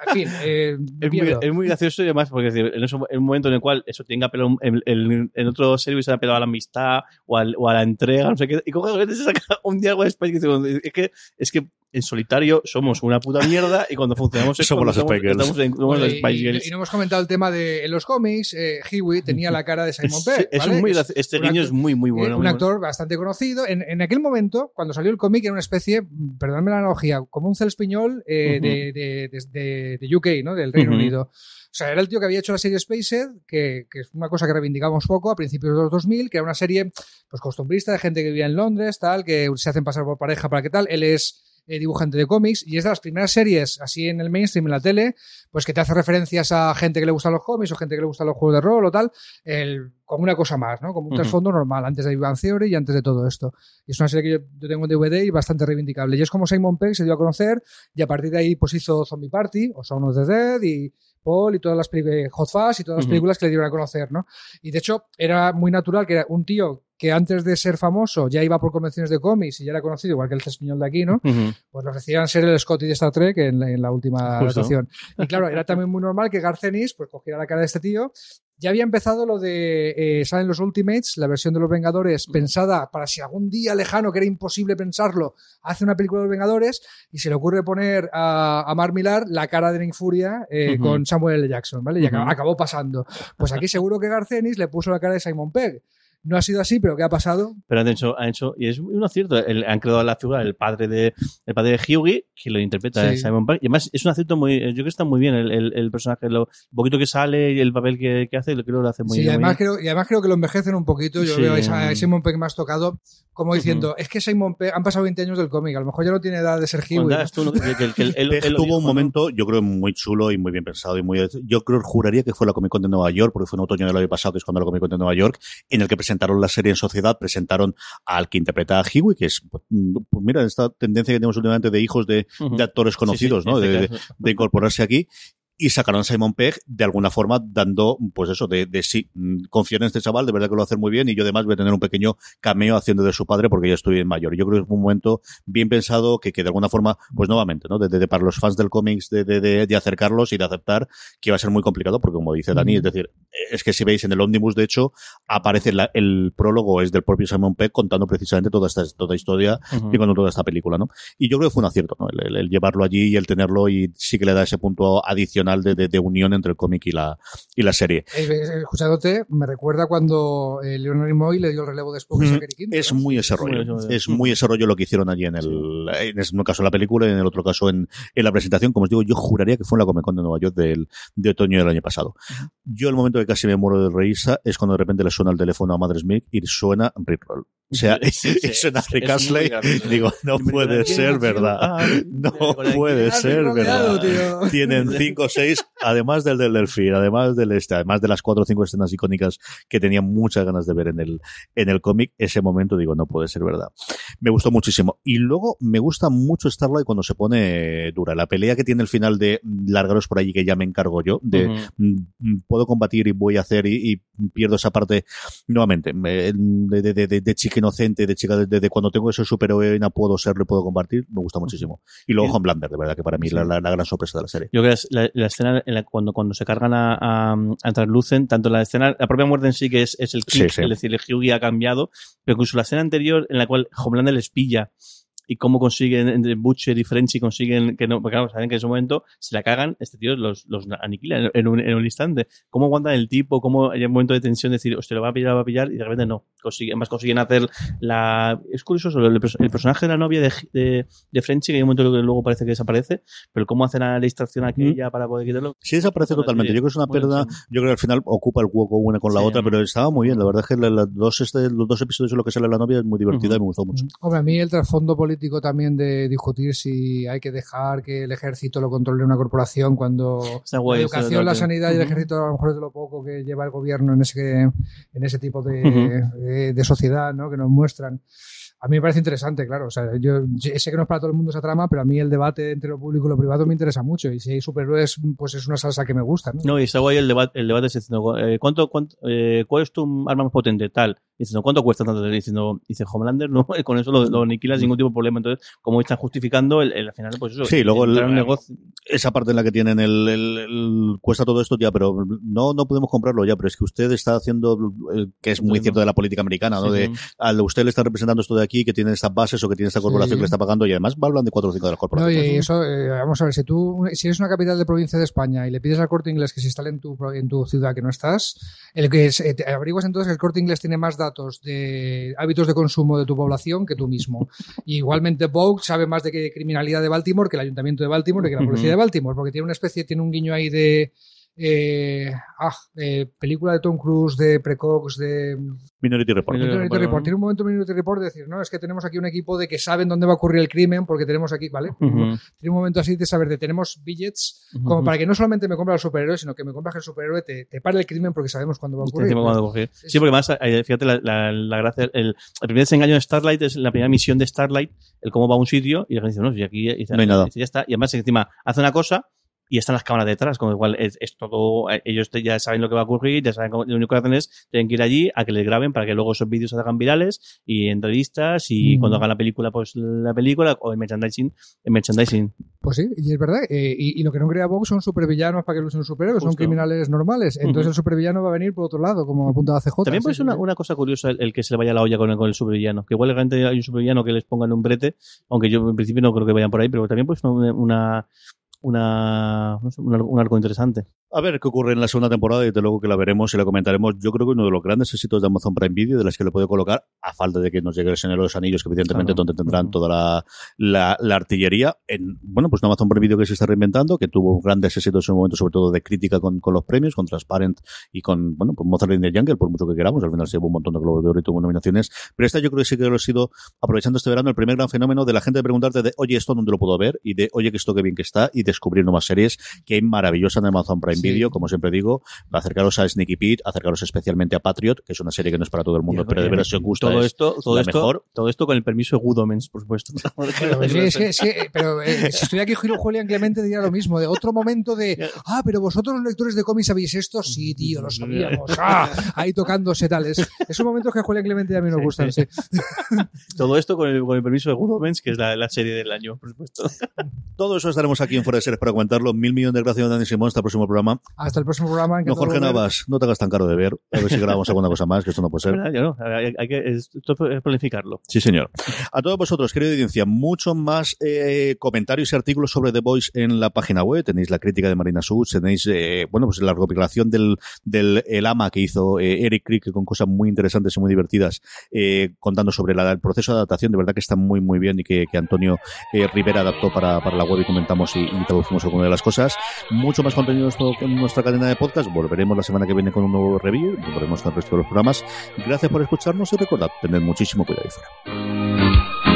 En fin, eh, Es muy, pierdo. es muy gracioso y además, porque es decir, en, eso- en un momento en el cual eso tenga pelo, en, en, en otro serie se ha apelado a la amistad o, al- o a la entrega, no sé qué, y coge se saca un diálogo de dice, es que, es que en solitario somos una puta mierda y cuando funcionamos es Somos cuando las Spice Girls. estamos en- somos Bueno, las y, Spice y- Girls. y no hemos comentado el tema de en los cómics, eh, Huey tenía la cara de Simon Es- Pegg. es ¿vale? muy Que graci- este un guiño actor- es muy, muy bueno. eh, muy un bueno. actor bastante conocido. En, en aquel momento, cuando salió el cómic, era una especie, perdóname la analogía, como un Celspiñol eh, Ujú. de, de, de- de- de UK, ¿no? Del Reino Ujú. Unido. O sea, era el tío que había hecho la serie Spaced, que, que es una cosa que reivindicamos poco a principios de los 2000, que era una serie pues costumbrista de gente que vivía en Londres, tal, que se hacen pasar por pareja para qué tal. Él es eh, dibujante de cómics y es de las primeras series así en el mainstream, en la tele, pues que te hace referencias a gente que le gustan los cómics o gente que le gustan los juegos de rol o tal, el- como una cosa más, ¿no? Como un trasfondo normal, antes de Bang Theory y antes de todo esto. Y es una serie que yo, yo tengo en DVD y bastante reivindicable. Y es como Simon Pegg se dio a conocer y a partir de ahí pues hizo Zombie Party o Sound of the Dead y Paul y todas las películas, Hot Fuzz y todas las películas que le dieron a conocer, ¿no? Y de hecho era muy natural que era un tío que antes de ser famoso ya iba por convenciones de cómics y ya era conocido, igual que el español de aquí, ¿no? Ujú. pues le ofrecían ser el Scotty de Star Trek en la, en la última adaptación. Y claro, era también muy normal que Garcenis pues cogiera la cara de este tío. Ya había empezado lo de eh, salen los Ultimates, la versión de los Vengadores pensada para si algún día lejano que era imposible pensarlo, hace una película de los Vengadores y se le ocurre poner a, a Mark Millar la cara de Nick Furia eh, Ujú. con Samuel L. Jackson, ¿vale? Y acabó, Ujú. acabó pasando. Pues aquí seguro que Garcenis le puso la cara de Simon Pegg. No ha sido así, pero ¿qué ha pasado? Pero han hecho, han hecho, y es un acierto, el- han creado la figura del padre de, el padre de Hughie, que lo interpreta Sí. Simon Pegg, y además es un acierto muy, yo creo que está muy bien el, el, el personaje, lo un poquito que sale y el papel que, que hace, lo creo que lo hace muy Sí, bien. muy además, bien. creo, y además creo que lo envejecen un poquito. Yo Sí. veo a a Simon Pegg más tocado, como diciendo, es que Simon Pegg, han pasado 20 años del cómic, a lo mejor ya no tiene edad de ser tú, ¿no? que- que- que el- el- Pegg el- lo tuvo un momento, yo creo, muy chulo y muy bien pensado. y muy Yo creo, juraría que fue la Comic Con de Nueva York, porque fue en otoño del año pasado, que es cuando la Comic Con de Nueva York, en el que presentaron la serie en sociedad, presentaron al que interpreta a Huey, que es, pues, mira, esta tendencia que tenemos últimamente de hijos de, actores Sí, sí, conocidos, ¿no? este De- de, de incorporarse aquí. Y sacaron a Simon Pegg de alguna forma dando, pues eso, de, de sí, mm, confío en este chaval, de verdad que lo hacer muy bien y yo además voy a tener un pequeño cameo haciendo de su padre porque ya estoy en mayor. Yo creo que es un momento bien pensado que, que de alguna forma, pues nuevamente, ¿no? De, de- para los fans del cómics, de, de, de, de acercarlos y de aceptar que va a ser muy complicado porque como dice Dani, es decir, es que si veis en el ómnibus, de hecho, aparece la- el prólogo es del propio Simon Pegg contando precisamente toda esta toda historia y con toda esta película, ¿no? Y yo creo que fue un acierto, ¿no? El, el- el llevarlo allí y el tenerlo y sí que le da ese punto adicional de, de- de unión entre el cómic y la, y la serie. Escuchándote, me recuerda cuando eh, Leonard Nimoy le dio el relevo de Spock a Mm, Quinto, Es ¿no? muy ese rollo. Es muy ese rollo lo que hicieron allí en el, en un caso en la película y en el otro caso en, en la presentación. Como os digo, yo juraría que fue en la Comic Con de Nueva York del, de otoño del año pasado. Yo el momento que casi me muero de reírsa es cuando de repente le suena el teléfono a Madre Smith y suena Brick Roll. O sea, Sí, sí, y suena es Rick muy Astley. gracioso. Digo, no puede ser verdad. No puede ser verdad. tío. Tienen cinco o seis, además del del delfín, además del este, además de las cuatro o cinco escenas icónicas que tenía muchas ganas de ver en el, en el cómic, ese momento digo, no puede ser verdad. Me gustó muchísimo. Y luego me gusta mucho Starlight cuando se pone dura. La pelea que tiene el final de largaros por allí que ya me encargo yo, de mm, mm, puedo combatir y voy a hacer y, y pierdo esa parte nuevamente me- de, de, de, de- inocente, de chica de, de- de cuando tengo ese superheroína puedo serlo y puedo combatir, me gusta muchísimo. Y luego Sí. Homelander, de verdad que para mí Sí. la, la- la gran sorpresa de la serie. Yo creo que es la, la escena en la, cuando, cuando se cargan a, a, a Translucent, tanto la escena, la propia muerte en sí que es, es el click, Sí, sí. es decir, el Hughie ha cambiado, pero incluso la escena anterior en la cual Homelander les pilla y cómo consiguen entre Butcher y Frenchy consiguen que no, porque claro, saben que en ese momento si la cagan, este tío los, los aniquila en, en un, en un instante. Cómo aguantan el tipo, cómo hay un momento de tensión de decir, hostia, lo va a pillar, lo va a pillar, y de repente no. Consiguen, además consiguen hacer la. Es curioso, el, el personaje de la novia de, de, de Frenchy, que hay un momento que luego parece que desaparece, pero cómo hacen la distracción aquella para poder quitarlo. Sí, desaparece totalmente. Yo creo que es una pérdida. Yo creo que al final ocupa el hueco una con la Sí. otra, pero estaba muy bien. La verdad es que la- las dos, este, los dos episodios en lo que sale la novia es muy divertida Ujú. y me gustó mucho. Hombre, a mí el trasfondo político también de discutir si hay que dejar que el ejército lo controle una corporación cuando guay, la educación, la sanidad y el ejército a lo mejor es de lo poco que lleva el gobierno en ese, en ese tipo de de, de sociedad ¿no? que nos muestran. A mí me parece interesante, claro. O sea, yo sé que no es para todo el mundo esa trama, pero a mí el debate entre lo público y lo privado me interesa mucho. Y si hay superhéroes, pues es una salsa que me gusta. ¿no? No, y está guay el debate, el debate es diciendo, eh, ¿cuánto, cuánto, eh, ¿cuál es tu arma más potente? Tal. Diciendo, ¿cuánto cuesta tanto? Diciendo, dice Homelander, no, con eso lo, lo aniquila sin ningún tipo de problema. Entonces, como están justificando, el, el- al final, pues eso. Sí, luego el- negocio. esa parte en la que tienen el, el- el- cuesta todo esto ya, pero no no podemos comprarlo ya, pero es que usted está haciendo que es muy Sí, cierto no. de la política americana, ¿no? Sí, de sí. a usted le está representando esto de aquí, que tiene estas bases o que tiene esta corporación Sí. que le está pagando y además hablan de cuatro o cinco de las No, corporaciones. y eso, eh, vamos a ver, si tú, si eres una capital de provincia de España y le pides al corte inglés que se instale en tu, en tu ciudad que no estás, el que es, eh, te averiguas entonces que el corte inglés tiene más datos de hábitos de consumo de tu población que tú mismo. Y igualmente Vogue sabe más de que criminalidad de Baltimore que el ayuntamiento de Baltimore, que la policía de Baltimore, porque tiene una especie, tiene un guiño ahí de. Eh, ah, eh, película de Tom Cruise, de Precox, de Minority Report. Minority Minority Report. Tiene un momento en Minority Report de decir, no, es que tenemos aquí un equipo de que saben dónde va a ocurrir el crimen porque tenemos aquí, ¿vale? Tiene un momento así de saber de tenemos billets como para que no solamente me compre los superhéroes, sino que me compras el superhéroe, te, te pare el crimen porque sabemos cuándo va a ocurrir. Sí, porque más, eh, fíjate, la, la, la gracia, el, el primer desengaño de Starlight es la primera misión de Starlight, el cómo va a un sitio y la gente dice, no, si aquí y No hay nada. dice, ya está. Y además, encima, hace una cosa y están las cámaras detrás, con lo cual es, es todo, eh, ellos ya saben lo que va a ocurrir, ya saben cómo, lo único que hacen es, tienen que ir allí a que les graben para que luego esos vídeos se hagan virales y entrevistas y Mm. cuando hagan la película, pues la película o el merchandising, el merchandising. Pues sí, y es verdad. eh, y, y lo que no crea Vogue son supervillanos para que usen superhéroes, son criminales normales. Entonces Ujú. el supervillano va a venir por otro lado, como apuntaba CJ. También puede ser una, una cosa curiosa el, el que se le vaya la olla con el, con el supervillano. Que igual realmente hay un supervillano que les pongan un brete, aunque yo en principio no creo que vayan por ahí, pero también pues una, una, una, un, un arco interesante. A ver qué ocurre en la segunda temporada y desde luego que la veremos y la comentaremos. Yo creo que uno de los grandes éxitos de Amazon Prime Video, de las que le puede colocar, a falta de que nos llegue el Señor de los Anillos, que evidentemente Claro. donde tendrán toda la, la, la artillería, en, bueno, pues un Amazon Prime Video que se está reinventando, que tuvo grandes éxitos en un momento, sobre todo de crítica con, con los premios, con Transparent y con, bueno, pues Mozart in the Jungle, por mucho que queramos, al final se llevó un montón de globos de oro y tuvo nominaciones, pero esta yo creo que sí que lo ha sido, aprovechando este verano, el primer gran fenómeno de la gente de preguntarte de, oye, ¿esto dónde lo puedo ver? Y de, oye, que esto qué bien que está, y descubrir nuevas series que hay maravillosas en Amazon Prime Sí. Video, como siempre digo, acercaros a Sneaky Pete, acercaros especialmente a Patriot, que es una serie que no es para todo el mundo, pero de veras si os gusta todo es esto, todo esto, mejor. todo esto con el permiso de Good Omens, por supuesto. Pero, sí, es que- eh, pero eh, si estoy aquí, Julio- Julián Clemente diría lo mismo. De otro momento de, ah, pero vosotros los lectores de cómics sabéis esto. Sí, tío, lo sabíamos. Ah, ahí tocándose tales. Esos momentos que a Julián Clemente mí nos gustan, sí. todo esto con el, con el permiso de Good Omens, que es la, la serie del año, por supuesto. Todo eso estaremos aquí en Fuera de Series para comentarlo. Mil millones de gracias, Dani Simón. Hasta el próximo programa. Hasta el próximo programa. No, Jorge. Navas, no te hagas tan caro de ver. A ver si grabamos alguna cosa más, que esto no puede ser. No, hay, hay que, esto es planificarlo. Sí, señor. A todos vosotros, querida audiencia, mucho más eh, comentarios y artículos sobre The Voice en la página web. Tenéis la crítica de Marina Such, tenéis, eh, bueno, pues la recopilación del, del el ama que hizo eh, Eric Crick con cosas muy interesantes y muy divertidas, eh, contando sobre la- el proceso de adaptación. De verdad que está muy, muy bien y que, que Antonio eh, Rivera adaptó para, para la web y comentamos y, y traducimos alguna de las cosas. Mucho más contenido en nuestro- en nuestra cadena de podcast. Volveremos la semana que viene con un nuevo review. Volveremos con el resto de los programas. Gracias por escucharnos y recordad, tened muchísimo cuidado ahí fuera.